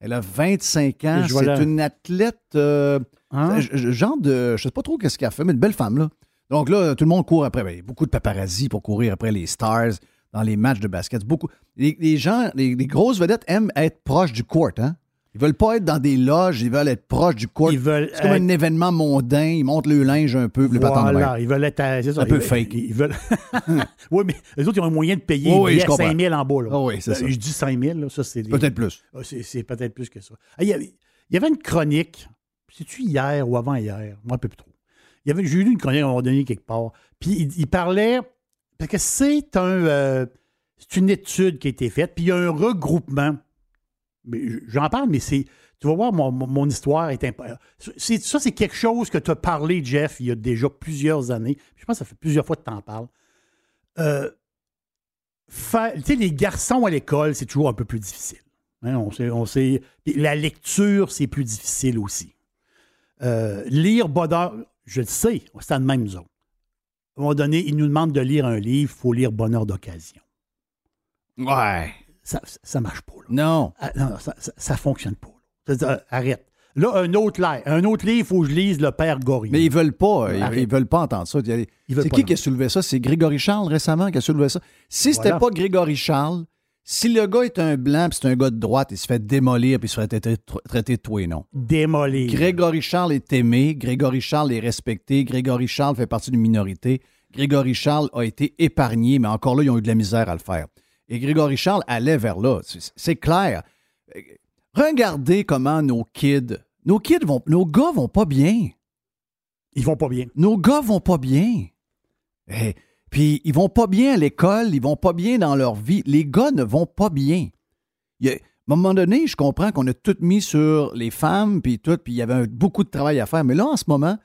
Elle a 25 ans. C'est la- une athlète, euh, Hein? genre de. Je sais pas trop qu'est-ce qu'elle fait, mais une belle femme, là. Donc là, tout le monde court après. Ben, il y a beaucoup de paparazzi pour courir après les stars dans les matchs de basket. Beaucoup. Les, les gens, les, les grosses vedettes aiment être proches du court, hein? Ils veulent pas être dans des loges, ils veulent être proches du court. C'est comme être- un événement mondain, ils montent le linge un peu, le de même. Voilà, ils veulent être à- ça, Un peu fake. Ils, veulent. oui, mais les autres, ils ont un moyen de payer Oui, oui, billet je à comprends. 5 000 en bas. Là. Ah oui, c'est Euh, ça. Je dis 5 000, là, ça, c'est. les- Peut-être plus. Ah, C'est peut-être plus que ça. Il y, avait, il y avait une chronique, c'est-tu hier ou avant-hier? Moi, un peu plus trop. Il y avait, j'ai lu une chronique à un moment donné quelque part. Puis il, il parlait, parce que c'est un, euh, c'est une étude qui a été faite, puis il y a un regroupement. J'en parle, mais c'est, tu vas voir, mon, histoire est importante. Ça, c'est quelque chose que tu as parlé, Jeff, il y a déjà plusieurs années. Je pense que ça fait plusieurs fois que tu en parles. Euh, tu sais, les garçons à l'école, c'est toujours un peu plus difficile. Hein, on sait, la lecture, c'est plus difficile aussi. Euh, lire Bonheur, je le sais, c'est de même, nous autres. À un moment donné, ils nous demandent de lire un livre, il faut lire Bonheur d'occasion. Ouais. Ça, ça marche pas. Là. Non. Ah, non, ça, ça, ça fonctionne pas. là. Euh, arrête. Là, un autre livre, un autre livre, il faut que je lise Le Père Gorille. Mais ils veulent pas, ils, Arrête. ils veulent pas entendre ça. C'est qui qui a soulevé ça? C'est Grégory Charles récemment qui a soulevé ça. Si c'était Voilà. pas Grégory Charles, Si le gars est un blanc, puis c'est un gars de droite, il se fait démolir, puis il se fait traiter, traiter de et non. Démolir. Grégory Charles est aimé, Grégory Charles est respecté, Grégory Charles fait partie d'une minorité. Grégory Charles a été épargné, mais encore là, ils ont eu de la misère à le faire. Et Grégory Charles allait vers là. C'est- clair. Regardez comment nos kids, nos kids vont, nos gars vont pas bien. Ils vont pas bien. Nos gars vont pas bien. Eh, puis ils vont pas bien à l'école, ils vont pas bien dans leur vie. Les gars ne vont pas bien. Il y a- à un moment donné, je comprends qu'on a tout mis sur les femmes, puis tout, puis il y avait un- beaucoup de travail à faire. Mais là, en ce moment,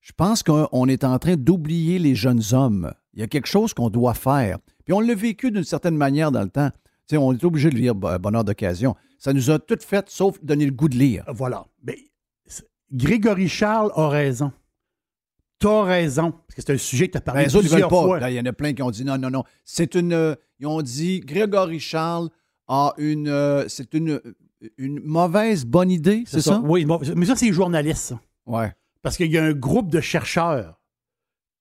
je pense qu'on est en train d'oublier les jeunes hommes. Il y a quelque chose qu'on doit faire. Puis on l'a vécu d'une certaine manière dans le temps. On est obligé de lire Bo- Bonheur d'occasion. Ça nous a tout fait, sauf donner le goût de lire. Voilà. Mais Grégory Charles a raison. T'as raison. Parce que c'est un sujet que tu as parlé Ben, les autres, plusieurs pas. fois. Là, Il y en a plein qui ont dit non, non, non. C'est une. euh, ils ont dit Grégory Charles a une. euh, c'est une, une mauvaise bonne idée, c'est ça? Oui, mais ça, c'est les journalistes, ça. Ouais. Parce qu'il y a un groupe de chercheurs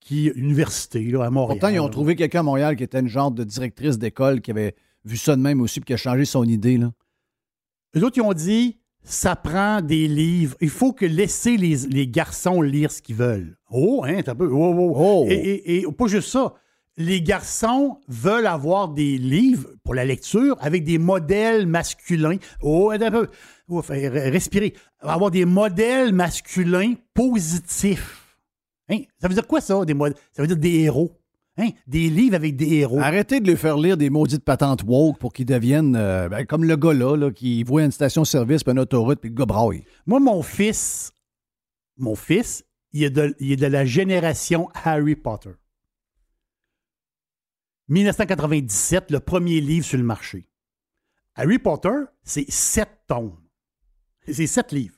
qui, université, là, à Montréal. Pourtant, ils ont trouvé quelqu'un à Montréal qui était une genre de directrice d'école qui avait vu ça de même aussi puis qui a changé son idée. Là. Eux autres, ils ont dit ça prend des livres. Il faut que laisser les, les garçons lire ce qu'ils veulent. Oh, hein, t'as un peu. Oh, oh. Oh. Et, et- et pas juste ça. Les garçons veulent avoir des livres pour la lecture avec des modèles masculins. Oh, un peu. Oh, fait re- respirer. Avoir des modèles masculins positifs. Hein? Ça veut dire quoi, ça? Des mod- Ça veut dire des héros. Hein? Des livres avec des héros. Arrêtez de lui faire lire des maudites patentes woke pour qu'ils deviennent euh, ben, comme le gars là, là, qui voit une station-service puis une autoroute puis le gars braille. Moi, mon fils, mon fils, il est de, il est de la génération Harry Potter. 1997, le premier livre sur le marché. Harry Potter, c'est sept tomes. C'est sept livres.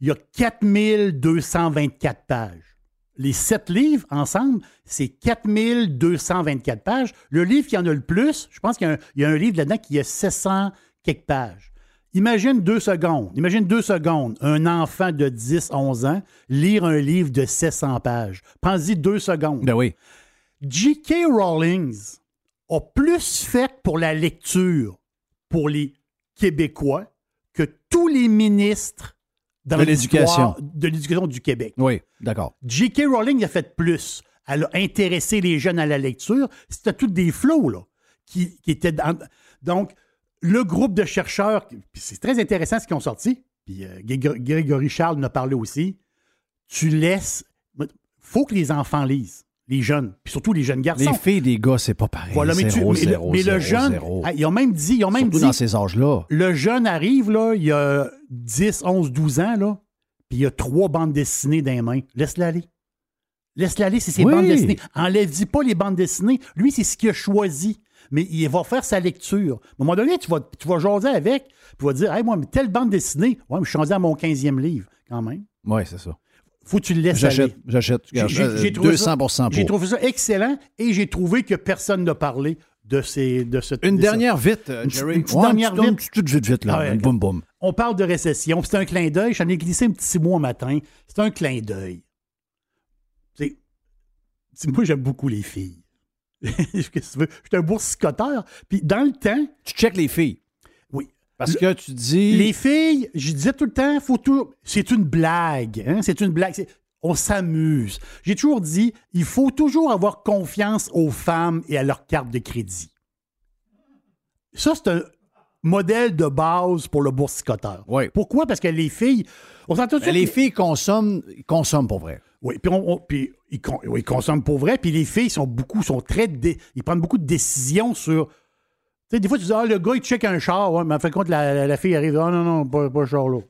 Il y a 4224 pages. Les sept livres ensemble, c'est 4224 pages. Le livre qui en a le plus, je pense qu'il y a un, il y a un livre là-dedans qui a 700 quelques pages. Imagine deux secondes, imagine deux secondes, un enfant de 10, 11 ans lire un livre de 700 pages. Pense-y deux secondes. Ben oui. J.K. Rowling a plus fait pour la lecture pour les Québécois que tous les ministres dans De l'éducation. de l'éducation du Québec. Oui, d'accord. J.K. Rowling a fait plus. Elle a intéressé les jeunes à la lecture. C'était tous des flots, là, qui, qui étaient dans- Donc, le groupe de chercheurs, c'est très intéressant ce qu'ils ont sorti, puis euh, Grég- Grégory Charles en a parlé aussi, tu laisses... faut que les enfants lisent, les jeunes, puis surtout les jeunes garçons. Les filles des gars, c'est pas pareil. Voilà, mais, tu- Zéro, mais le- zéro, mais le zéro, jeune, ah, ils ont même dit, ils ont même Surtout dit, dans ces âges-là. le jeune arrive, là, il y a 10, 11, 12 ans, là, puis il y a trois bandes dessinées dans les mains. Laisse-le aller. Laisse-le aller, c'est ses Oui. bandes dessinées. Enlève-y pas les bandes dessinées. Lui, c'est ce qu'il a choisi. Mais il va faire sa lecture. À un moment donné, tu vas, tu vas jaser avec, puis tu vas dire, hey, moi, mais telle bande dessinée, ouais, mais je suis rendu à mon 15e livre, quand même. Oui, c'est ça. Faut que tu le laisses aller. J'achète, j'achète. J'ai- j'ai- Euh, j'ai trouvé 200 ça- pour. J'ai trouvé ça excellent et j'ai trouvé que personne n'a parlé de, ces, de ce Une de ça. dernière vite, euh, Une Jerry. une petite Ouais, dernière petite- vite. Toute vite, vite, là. Ah ouais, boum, boum. On parle de récession, c'est un clin d'œil. J'en ai glissé un petit mot un matin. C'est un clin d'œil. Moi, j'aime beaucoup les filles. Je suis un boursicoteur. Puis dans le temps, Tu checkes les filles. oui. Parce que tu dis. Les filles, je disais tout le temps, faut tout. C'est une blague. hein, C'est une blague. On s'amuse. J'ai toujours dit, il faut toujours avoir confiance aux femmes et à leur carte de crédit. Ça, c'est un modèle de base pour le boursicoteur. Oui. Pourquoi? Parce que les filles. On s'entend Ben, les filles consomment, consomment pour vrai. Oui, puis, on- on- puis ils, con- oui, ils consomment pour vrai, puis les filles sont beaucoup, sont très. dé- ils prennent beaucoup de décisions sur. Tu sais, des fois, tu dis, ah, le gars, il check un char, ouais, mais en fin de compte, la, la- la fille arrive, ah, non, non, pas, pas ce char-là.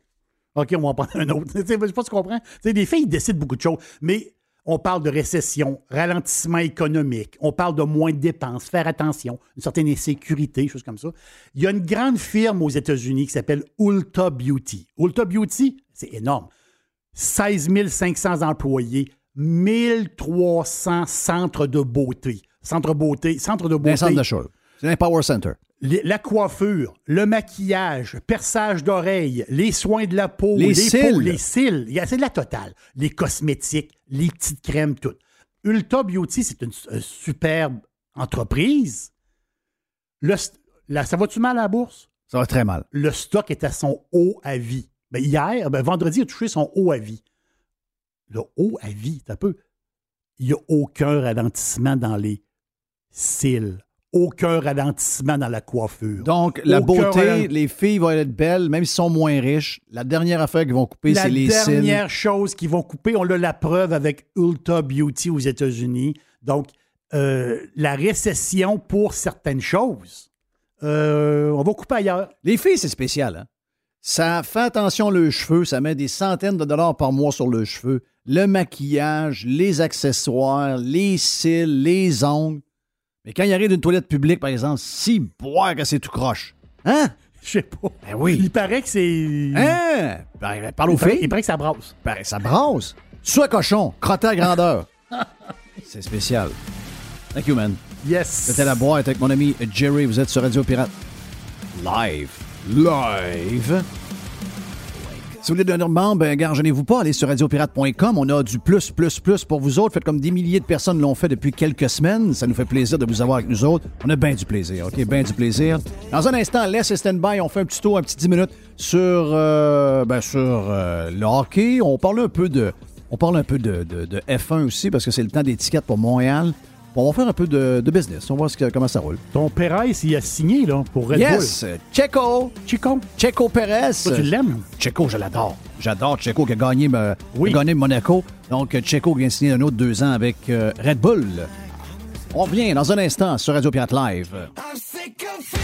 OK, on va en prendre un autre. Je sais pas si tu comprends. Tu sais, les filles, ils décident beaucoup de choses, mais on parle de récession, ralentissement économique, on parle de moins de dépenses, faire attention, une certaine insécurité, choses comme ça. Il y a une grande firme aux États-Unis qui s'appelle Ulta Beauty. Ulta Beauty, c'est énorme. 16 500 employés, 1300 centres de beauté. Centre beauté, centre de Dans un beauté. centre d'achat. C'est un power center. La coiffure, le maquillage, perçage d'oreilles, les soins de la peau, Les les, cils. peaux, les cils. Il y a- C'est de la totale. Les cosmétiques, les petites crèmes, tout. Ulta Beauty, c'est une, une superbe entreprise. Le là, ça va-tu mal à la bourse? Ça va très mal. Le stock est à son haut à vie. Ben, hier, ben, vendredi, il a touché son haut à vie. Le haut à vie, t'as peu. Il n'y a aucun ralentissement dans les cils. Aucun ralentissement dans la coiffure. Donc, la Aucun beauté, ralent- les filles vont être belles, même s'ils sont moins riches. La dernière affaire qu'ils vont couper, La c'est les cils. dernière chose qu'ils vont couper, on a la preuve avec Ulta Beauty aux États-Unis. Donc, euh, la récession pour certaines choses, euh, on va couper ailleurs. Les filles, c'est spécial. Hein? Ça fait attention aux cheveux, ça met des centaines de dollars par mois sur le cheveu. Le maquillage, les accessoires, les cils, les ongles. Mais quand il arrive d'une toilette publique, par exemple, si boire que c'est tout croche. Hein? Je sais pas. Ben oui. Il paraît que c'est. Hein? Ben, parle aux filles. il paraît que ça brasse. Ben, ça brasse. Soit cochon, crotté à grandeur. c'est spécial. Thank you, man. Yes. C'était la boîte avec mon ami Jerry. Vous êtes sur Radio Pirate. Live. Live. Si vous voulez devenir membre, ben, gardez-vous pas, allez sur radiopirate.com. On a du plus, plus, plus pour vous autres. Faites comme des milliers de personnes l'ont fait depuis quelques semaines. Ça nous fait plaisir de vous avoir avec nous autres. On a bien du plaisir, OK? Bien du plaisir. Dans un instant, laisse stand-by. On fait un petit tour, un petit 10 minutes sur, euh, ben, sur euh, le hockey. On parle un peu de, on parle un peu de- de F1 aussi parce que c'est le temps d'étiquette pour Montréal. On va faire un peu de, de business. On va voir ce que- comment ça roule. Ton Perez, il a signé là, pour Red Yes! Checo! Bull. Chico, Checo Perez! toi, tu l'aimes? Checo, je l'adore. J'adore Checo qui a gagné, me- Oui. a gagné Monaco. Donc, Checo vient signer un autre deux ans avec euh, Red Bull. On revient dans un instant sur Radio Pirate Live. I'm sick of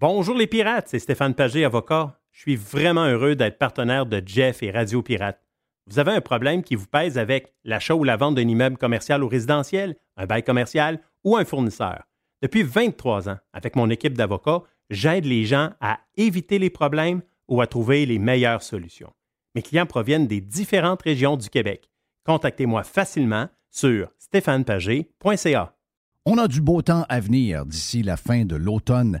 Bonjour les pirates, c'est Stéphane Pagé, avocat. Je suis vraiment heureux d'être partenaire de Jeff et Radio Pirate. Vous avez un problème qui vous pèse avec l'achat ou la vente d'un immeuble commercial ou résidentiel, un bail commercial ou un fournisseur. Depuis 23 ans, avec mon équipe d'avocats, j'aide les gens à éviter les problèmes ou à trouver les meilleures solutions. Mes clients proviennent des différentes régions du Québec. Contactez-moi facilement sur stéphanepagé.ca. On a du beau temps à venir d'ici la fin de l'automne.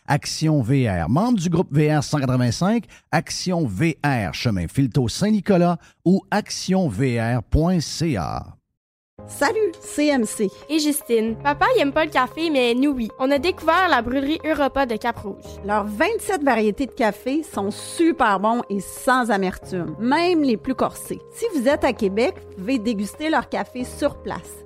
Action VR, membre du groupe VR 185, Action VR, chemin Filto Saint-Nicolas ou actionvr.ca. Salut, CMC. Et Justine. Papa, il aime pas le café, mais nous, oui. On a découvert la brûlerie Europa de Cap-Rouge. Leurs 27 variétés de café sont super bons et sans amertume, même les plus corsés. Si vous êtes à Québec, vous pouvez déguster leur café sur place.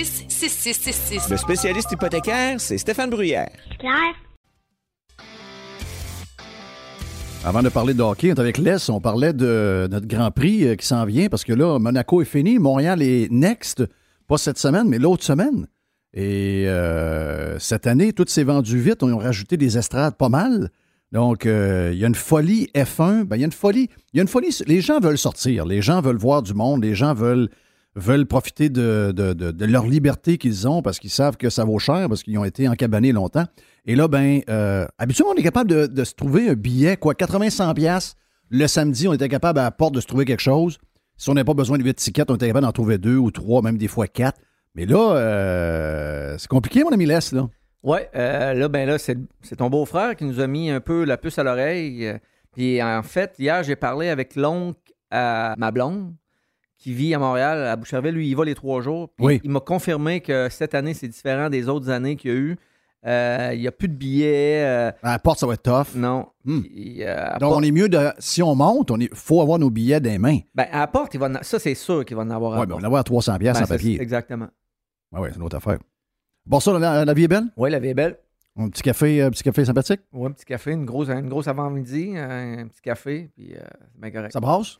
266-6666. Le spécialiste hypothécaire, c'est Stéphane Bruyère. Claire. Avant de parler de hockey, on est avec Les, on parlait de notre Grand Prix euh, qui s'en vient parce que là, Monaco est fini, Montréal est next, pas cette semaine, mais l'autre semaine. Et euh, cette année, tout s'est vendu vite, on a rajouté des estrades pas mal. Donc, euh, il y a une folie F1, ben, il y a une folie, il y a une folie, les gens veulent sortir, les gens veulent voir du monde, les gens veulent, veulent profiter de, leur liberté qu'ils ont parce qu'ils savent que ça vaut cher, parce qu'ils ont été encabanés longtemps. Et là, ben, euh, habituellement, on est capable de, se trouver un billet, quoi, 80-100 pièces Le samedi, on était capable à la porte de se trouver quelque chose. Si on n'avait pas besoin de 8 tickets, on était capable d'en trouver deux ou trois, même des fois quatre. Mais là, euh, c'est compliqué, mon ami Les, là. Ouais, euh, là, ben là, c'est ton beau-frère qui nous a mis un peu la puce à l'oreille. Puis en fait, hier, j'ai parlé avec l'oncle à ma blonde qui vit à Montréal, à Boucherville. Lui, il va les trois jours. Oui. Il m'a confirmé que cette année, c'est différent des autres années qu'il y a eu. Euh, il n'y a plus de billets. euh, À la porte, ça va être tough. non. Hmm. Euh, à Donc, on est mieux de. Si on monte, il faut avoir nos billets des mains. ben, à la porte, il va en- ça, c'est sûr qu'il va en avoir à Oui, mais on va avoir 300 pièces Ben, en papier. Exactement. Oui, oui, c'est une autre affaire. Bon, ça, la, la vie est belle? Oui, la vie est belle. Un petit café, un petit café sympathique? Ouais, un petit café, une grosse, une grosse avant-midi, un petit café, puis c'est bien correct. Ça brasse?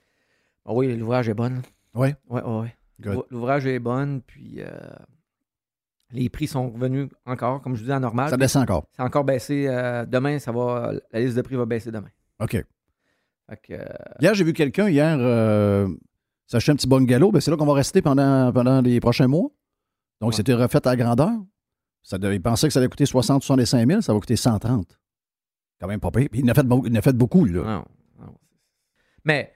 Ah oui, l'ouvrage est bonne. Oui. Oui, oui. Good. L'ouvrage est bonne, puis euh, les prix sont revenus encore, comme je vous dis, à normal. Ça descend encore. C'est encore baissé. euh, demain, ça va. La liste de prix va baisser demain. OK. Que, euh, Hier, j'ai vu quelqu'un, hier, s'acheter un petit bungalow. Ben, c'est là qu'on va rester pendant, pendant les prochains mois. Donc, c'était refait à grandeur. Ça il pensait que ça allait coûter 60-65 000. Ça va coûter 130. Quand même pas pire. Puis il en a fait, beaucoup- il en a fait beaucoup, là. non, non. Mais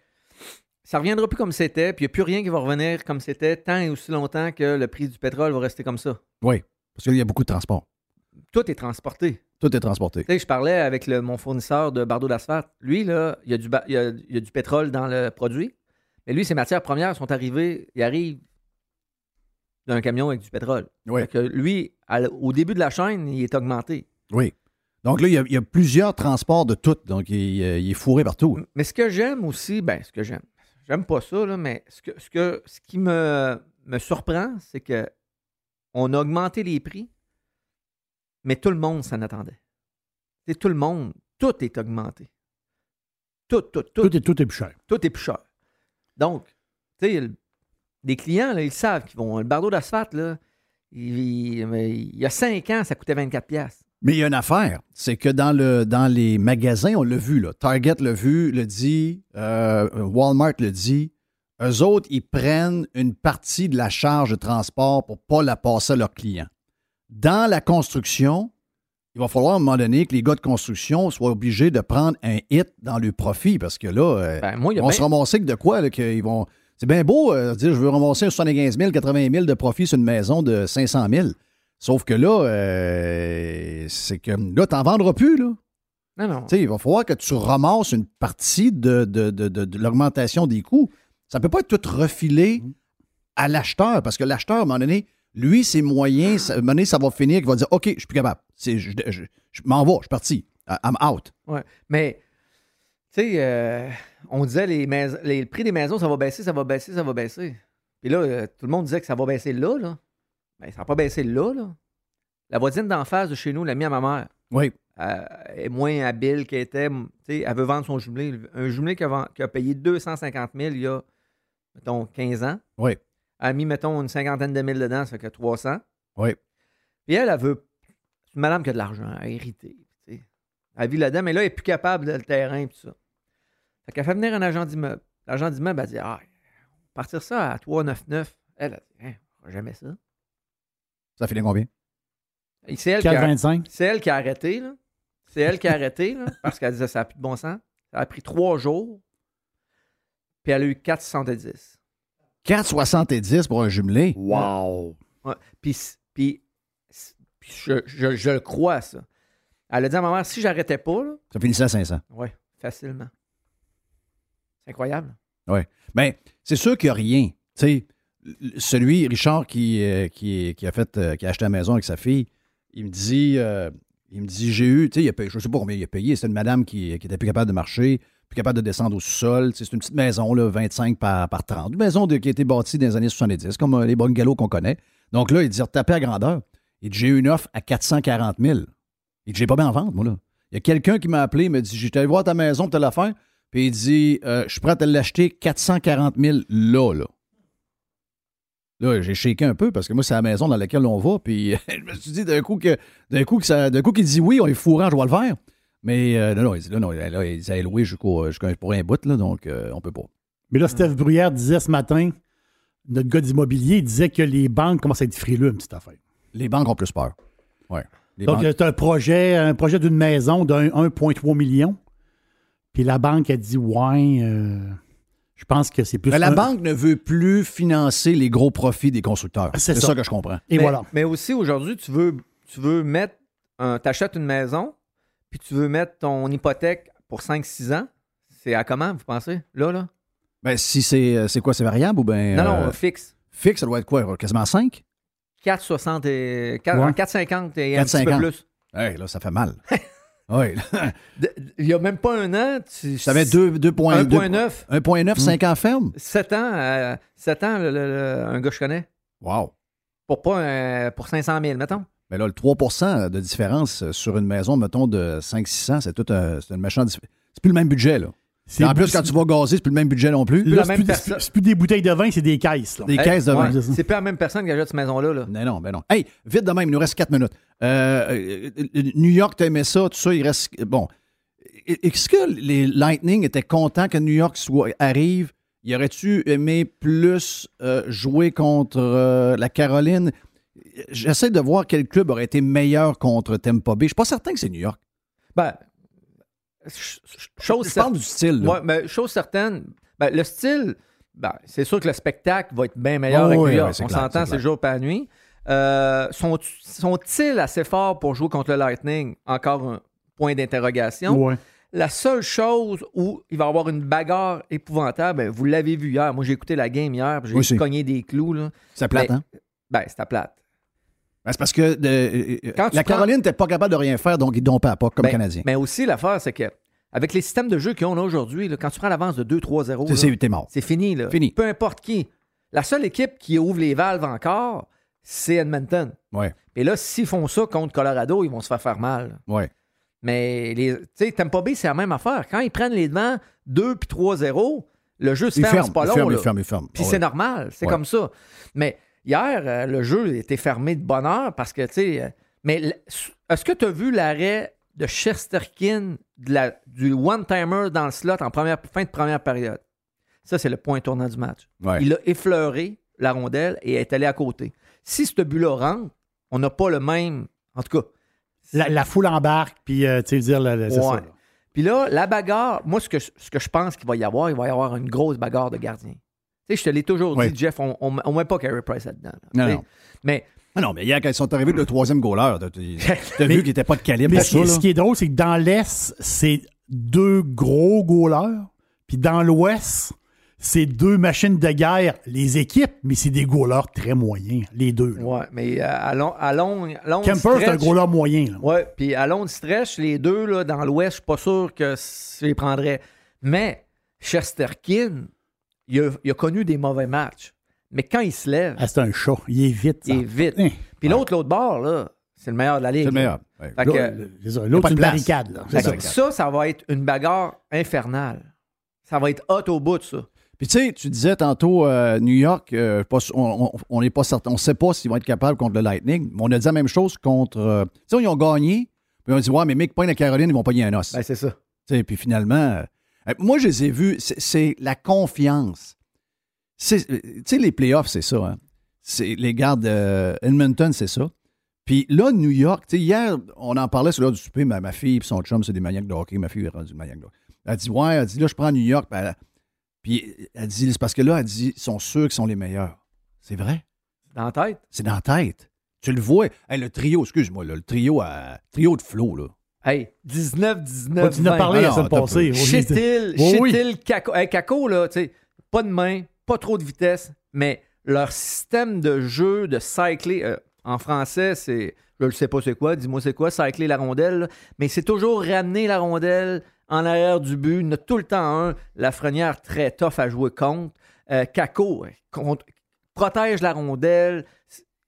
ça reviendra plus comme c'était, puis il n'y a plus rien qui va revenir comme c'était tant et aussi longtemps que le prix du pétrole va rester comme ça. Oui. Parce qu'il y a beaucoup de transport. Tout est transporté. Tout est transporté. Tu sais, je parlais avec le- mon fournisseur de bardeaux d'asphalte. Lui, là, il y, a du ba- il, y a, il y a du pétrole dans le produit. Mais lui, ses matières premières sont arrivées, il arrive d'un camion avec du pétrole. Oui. Que lui, à au début de la chaîne, il est augmenté. Oui. Donc là, il y a, il y a plusieurs transports de tout. Donc, il, euh, il est fourré partout. Mais ce que j'aime aussi, ben, ce que j'aime, j'aime pas ça, là, mais ce, que, ce, que, ce qui me, me surprend, c'est que on a augmenté les prix, mais tout le monde s'en attendait. C'est tout le monde, tout est augmenté. Tout, tout, tout. Tout est, tout est plus cher. tout est plus cher. Donc, tu sais, le- les clients, là, ils savent qu'ils vont. Le bardeau d'asphalte, là, il, il- mais il y a 5 ans, ça coûtait 24$. Mais il y a une affaire, c'est que dans, le, dans les magasins, on l'a vu, là. Target l'a vu, le dit, euh, Walmart le dit. Eux autres, ils prennent une partie de la charge de transport pour ne pas la passer à leurs clients. Dans la construction, il va falloir à un moment donné que les gars de construction soient obligés de prendre un hit dans le profit parce que là, euh, Ben, moi, ils vont bien- se ramasser que de quoi? là, qu'ils vont... C'est bien beau euh, de dire je veux ramasser un 75 000, 80 000 de profit sur une maison de 500 000. Sauf que là, euh, c'est que là, t'en vendras plus, là. Non, non. Tu sais, il va falloir que tu ramasses une partie de, de, de- de- l'augmentation des coûts. Ça ne peut pas être tout refilé à l'acheteur, parce que l'acheteur, à un moment donné, lui, ses moyens, à un moment donné, ça va finir qu'il va dire OK, je suis plus capable. Je, je- je m'en vais, je suis parti. I'm out. Ouais. Mais, tu sais, euh, on disait les, les- le prix des maisons, ça va baisser, ça va baisser, ça va baisser. Puis là, euh, tout le monde disait que ça va baisser là, là. Mais ça n'a pas baissé là, là. La voisine d'en face de chez nous l'a mis à ma mère. Oui. Euh, elle est moins habile qu'elle était. Elle veut vendre son jumelé. Un jumelé qui a, vend- qui a payé 250 000 il y a, mettons, 15 ans. Oui. Elle a mis, mettons, une cinquantaine de mille dedans, ça fait que 300. Oui. Puis elle, elle veut. C'est une madame qui a de l'argent, elle a hérité. tu sais. Elle vit là-dedans, mais là, elle n'est plus capable de le terrain et tout ça. Fait qu'elle fait venir un agent d'immeuble. L'agent d'immeuble, elle dit Ah, partir ça à 399. Elle, elle dit Hein, jamais ça. Ça fait combien? Et C'est elle, qui a- 4,25. c'est elle qui a arrêté, là. C'est elle qui a arrêté, là, parce qu'elle disait ça n'a plus de bon sens. Ça a pris trois jours. Puis elle a eu 470. 4,70 pour un jumelé? Wow! Puis, puis, puis je, je- je le crois, ça. Elle a dit à ma mère, si j'arrêtais pas, là, Ça finissait à 500. ouais, facilement. C'est incroyable. Oui. Mais c'est sûr qu'il n'y a rien. Tu sais, celui, Richard, qui, euh, qui, qui a fait, euh, qui a acheté la maison avec sa fille, il me dit, euh, il me dit, j'ai eu, tu sais, je ne sais pas combien il a payé. C'était une madame qui, qui était plus capable de marcher, plus capable de descendre au sais, C'est une petite maison, là, 25 par, par 30. Une maison qui a été bâtie dans les années 70, comme euh, les bungalows qu'on connaît. Donc là, il dit, retapé à grandeur. Il dit, j'ai eu une offre à 440 000. Il dit, j'ai pas bien en vente, moi, là. Il y a quelqu'un qui m'a appelé, il m'a dit, j'étais allé voir ta maison, tu l'affaire. Puis il dit, je suis prêt à te l'acheter 440 000 là, là. Là, j'ai shaké un peu parce que moi, c'est la maison dans laquelle on va. Puis je me suis dit d'un coup que d'un coup que ça, d'un coup qu'il dit oui, on est fourrant, je vais le faire. Mais euh, non, non, il dit là, non, là, il dit, elle est louée jusqu'au jusqu'à pour un bout, là, donc euh, on peut pas. Mais là, Steph Bruyère disait ce matin notre gars d'immobilier disait que les banques commencent à être frileux, une petite affaire. Les banques ont plus peur. Les Donc, banques- as un projet, un projet d'une maison d'un 1,3 million. Puis la banque a dit Ouais, euh, je pense que c'est plus. Mais la un- banque ne veut plus financer les gros profits des constructeurs. C'est C'est ça. ça. que je comprends. Et mais, voilà. Mais aussi, aujourd'hui, tu veux, tu veux mettre. un- T'achètes une maison, puis tu veux mettre ton hypothèque pour 5-6 ans. C'est à comment, vous pensez? Là, là? Ben, si c'est euh, c'est quoi, c'est variable ou bien. Non, non, euh, fixe. Fixe, ça doit être quoi? Quasiment 5? 4,60 et. 4, Ouais. 4,50 et un petit peu 4,50. plus. Hey, là, ça fait mal. oui. Il n'y a même pas un an. Tu Ça avait 2,9. 1,9. 1,9, 5 ans ferme? 7 ans, euh, 7 ans, le- le- le- un gars que je connais. Wow. Pour pas un- pour 500 000, mettons. Mais là, le 3% de différence euh, sur une maison, mettons, de 500-600, c'est tout un, c'est une méchante C'est plus le même budget, là. En plus, quand tu vas gazer, c'est plus le même budget non plus. Là, c'est plus, personne. plus des bouteilles de vin, c'est des caisses. là. Des Hey, caisses de ouais, vin. C'est pas la même personne qui achète cette maison-là. Là. Mais non, ben non. Hey, vite de même, il nous reste 4 minutes. Euh, euh, euh, New York, t'aimais ça, tout ça, il reste. Bon. Est-ce que les Lightning étaient contents que New York soit, arrive? Y aurais-tu aimé plus euh, jouer contre euh, la Caroline? J'essaie de voir quel club aurait été meilleur contre Tampa Bay. Je suis pas certain que c'est New York. Ben, ch- ch- chose Je parle cer- du style. là. Ouais, mais chose certaine, ben, le style, ben, c'est sûr que le spectacle va être bien meilleur Oh, oui, oui, On s'entend, c'est jour la nuit. Euh, sont- Sont-ils assez forts pour jouer contre le Lightning? Encore un point d'interrogation. Ouais. La seule chose où il va y avoir une bagarre épouvantable, ben, vous l'avez vu hier. Moi, j'ai écouté la game hier, j'ai cogné des clous. Là. C'est plate, Mais- hein? Ben, c'était plate. Ben, c'est parce que euh, Quand la prends- Caroline n'était pas capable de rien faire, donc ils dompaient à pas comme Ben, Canadien. Mais aussi, l'affaire, c'est que avec les systèmes de jeu qu'on a aujourd'hui, quand tu prends l'avance de 2-3-0, C'est- t'es mort. c'est fini. Là. Fini. Peu importe qui. La seule équipe qui ouvre les valves encore, c'est Edmonton. Ouais, Et là, s'ils font ça contre Colorado, ils vont se faire faire mal. ouais. Mais les, tu sais, Tampa Bay, c'est la même affaire. Quand ils prennent les devants 2 puis 3-0, le jeu se ferme, c'est pas long. ils ferment, ils ferment. Puis Ouais. c'est normal, c'est Ouais. comme ça. Mais hier, euh, le jeu était fermé de bonne heure parce que, tu sais. euh, mais est-ce que tu as vu l'arrêt de Chesterkin de la- du one-timer dans le slot en première, fin de première période? Ça, c'est le point tournant du match. Ouais. Il a effleuré la rondelle et est allé à côté. Si ce but-là rentre, on n'a pas le même. En tout cas. La, la foule embarque, puis, euh, tu sais, dire, le- le- c'est Ouais. ça. là. Puis là, la bagarre, moi, ce que, je- ce que je pense qu'il va y avoir, il va y avoir une grosse bagarre de gardiens. Tu sais, je te l'ai toujours Oui. dit, Jeff, on ne met pas Carey Price là-dedans. là. Non, non. Mais Ah non, mais hier, quand ils sont arrivés, le troisième goaler, t'as vu qu'il n'était pas de calibre Mais ce, ça. qui- là. ce qui est drôle, c'est que dans l'Est, c'est deux gros goalers. Puis dans l'Ouest, c'est deux machines de guerre, les équipes, mais c'est des goalers très moyens, les deux. Ouais, mais euh, à long, à long, long Kemper, c'est un goaler moyen. là. Ouais, puis à long stretch, les deux, là, dans l'Ouest, je suis pas sûr que je les prendrais. Mais Chesterkin, il a, il a connu des mauvais matchs. Mais quand il se lève, Ah, c'est un chat. Il est vite. ça. il est vite. Hein? Puis l'autre, l'autre bord, là, c'est le meilleur de la ligue. C'est le meilleur. Ouais. L'autre, pas c'est de une place. barricade. là. Ça. ça, ça va être une bagarre infernale. Ça va être hot au bout de ça. Puis tu sais, tu disais tantôt euh, New York, euh, pas- on- n'est pas certain, on ne sait pas s'ils vont être capables contre le Lightning. Mais on a dit la même chose contre. euh, tu sais, ils ont gagné. Puis on a dit, ouais, mais Mick Point et Caroline, ils vont pogner un os. Ben, c'est ça. Puis finalement, euh, moi, je les ai vus, c'est- c'est la confiance. C'est- euh, Tu sais, les playoffs, c'est ça. hein. C'est Les gardes de Edmonton, c'est ça. Puis là, New York, tu sais, hier, on en parlait sur l'heure du souper, ma, ma fille et son chum, c'est des maniaques de hockey. Ma fille est rendue maniaque de hockey. Elle dit, ouais, elle dit, là, je prends New York. Puis elle, puis elle dit, c'est parce que là, elle dit, ils sont sûrs qu'ils sont les meilleurs. C'est vrai? Dans la tête. C'est dans la tête. Tu le vois. Hey, le trio, excuse-moi, là, le trio, à, trio de flow, là. Hey, 19, 19. Ouais, tu en as 20. parlé Ah la semaine un passée. Chétil. Chétil, Kako. Hey, Kako, là, tu sais, pas de main, pas trop de vitesse, mais leur système de jeu, de cycler, euh, en français, c'est, je ne sais pas c'est quoi, dis-moi c'est quoi, cycler la rondelle, là, mais c'est toujours ramener la rondelle en arrière du but. Il y en a tout le temps un, Lafrenière très tough à jouer contre. Euh, euh, contre- protège la rondelle.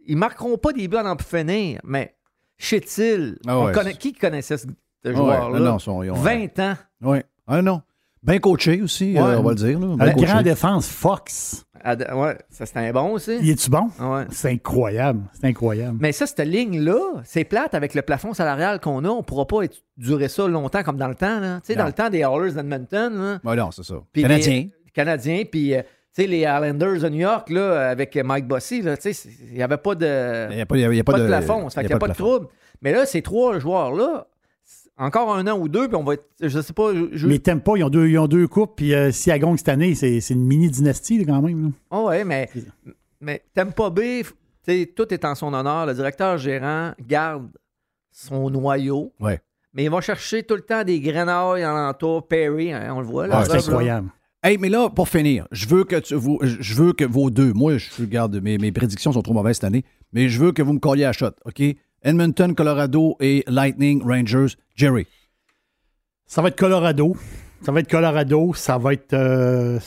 Ils marqueront pas des buts à en finir, mais Chétil, Ah ouais, qui connaissait ce, joueur-là? non, non, ils sont- ils ont- 20 ans. Oui. Ah non. Bien coaché aussi, Ouais. euh, on va le dire. Là. La grande défense, Fox. Ad- Ouais, ça c'était un bon aussi. Il est-tu bon? Ouais. C'est incroyable. C'est incroyable. Mais ça, cette ligne-là, c'est plate avec le plafond salarial qu'on a. On ne pourra pas être- durer ça longtemps comme dans le temps. Tu sais, dans le temps des Hallers d'Edmonton. là. Ouais, non, c'est ça. Canadien. Canadiens. Puis, euh, les Islanders de New York, là, avec Mike Bossy, là, tu sais, c'est- il n'y avait pas de, a, pas- y a- il y a pas pas de de plafond. Il n'y a pas de trouble. Mais là, ces trois joueurs-là, encore un an ou deux, puis on va être, je sais pas, je- Mais t'aimes pas, ils ont deux, ils ont deux coupes, puis euh, si elle gagne cette année, c'est c'est une mini-dynastie quand même. Ah ouais, mais, mais f- tu sais, tout est en son honneur. Le directeur gérant garde son noyau. Ouais. Mais il va chercher tout le temps des grenailles en l'entour. Perry, hein, on le voit. Là, Ah, c'est incroyable. Hey, mais là, pour finir, je veux que tu, vous, je veux que vos deux, moi, je regarde, mes, mes prédictions sont trop mauvaises cette année, mais je veux que vous me colliez à shot, OK? Edmonton, Colorado et Lightning, Rangers, Jerry. Ça va être Colorado. Ça va être Colorado. Ça va être. euh,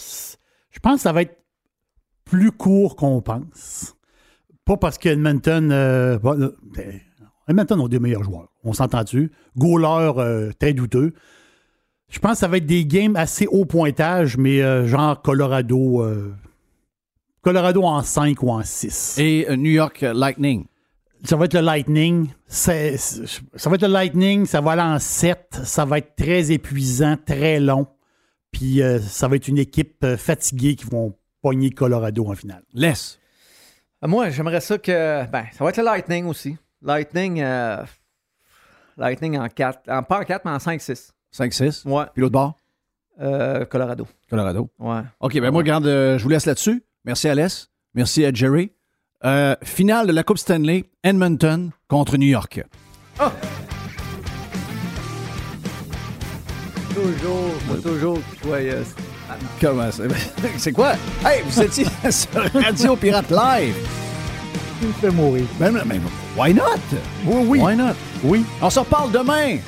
je pense que ça va être plus court qu'on pense. Pas parce qu'Edmonton. Euh, euh, ben, Edmonton ont deux meilleurs joueurs. On s'entend-tu? Goaler euh, très douteux. Je pense que ça va être des games assez haut pointage, mais euh, genre Colorado. euh, Colorado en 5 ou en 6. Et euh, New York Lightning. Ça va être le Lightning. Ça va être le Lightning. Ça va aller en 7. Ça va être très épuisant, très long. Puis euh, ça va être une équipe euh, fatiguée qui vont pogner Colorado en finale. Laisse. Moi, j'aimerais ça que. Ben, ça va être le Lightning aussi. Lightning. euh, Lightning en 4. En, pas en 4, mais en 5-6. 5-6. Ouais. Puis l'autre bord? Euh, Colorado. Colorado. Ouais. OK, ben moi, regarde, euh, je vous laisse là-dessus. Merci à Alès. Merci à Jerry. Euh, finale de la Coupe Stanley, Edmonton contre New York. Toujours, faut toujours joyeuse. Comment ça? C'est quoi? Hey, vous étiez sur Radio Pirate Live. Il me fait mourir. Ben, ben, ben, why not? Oui, oui. Why not? Oui. On se reparle demain.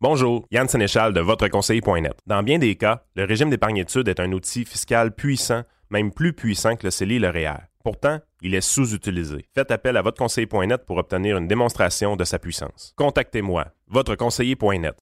Bonjour, Yann Sénéchal de votreconseiller.net. Dans bien des cas, le régime d'épargne-études est un outil fiscal puissant, même plus puissant que le CELI et le REER. Pourtant, il est sous-utilisé. Faites appel à votreconseiller.net pour obtenir une démonstration de sa puissance. Contactez-moi, votreconseiller.net.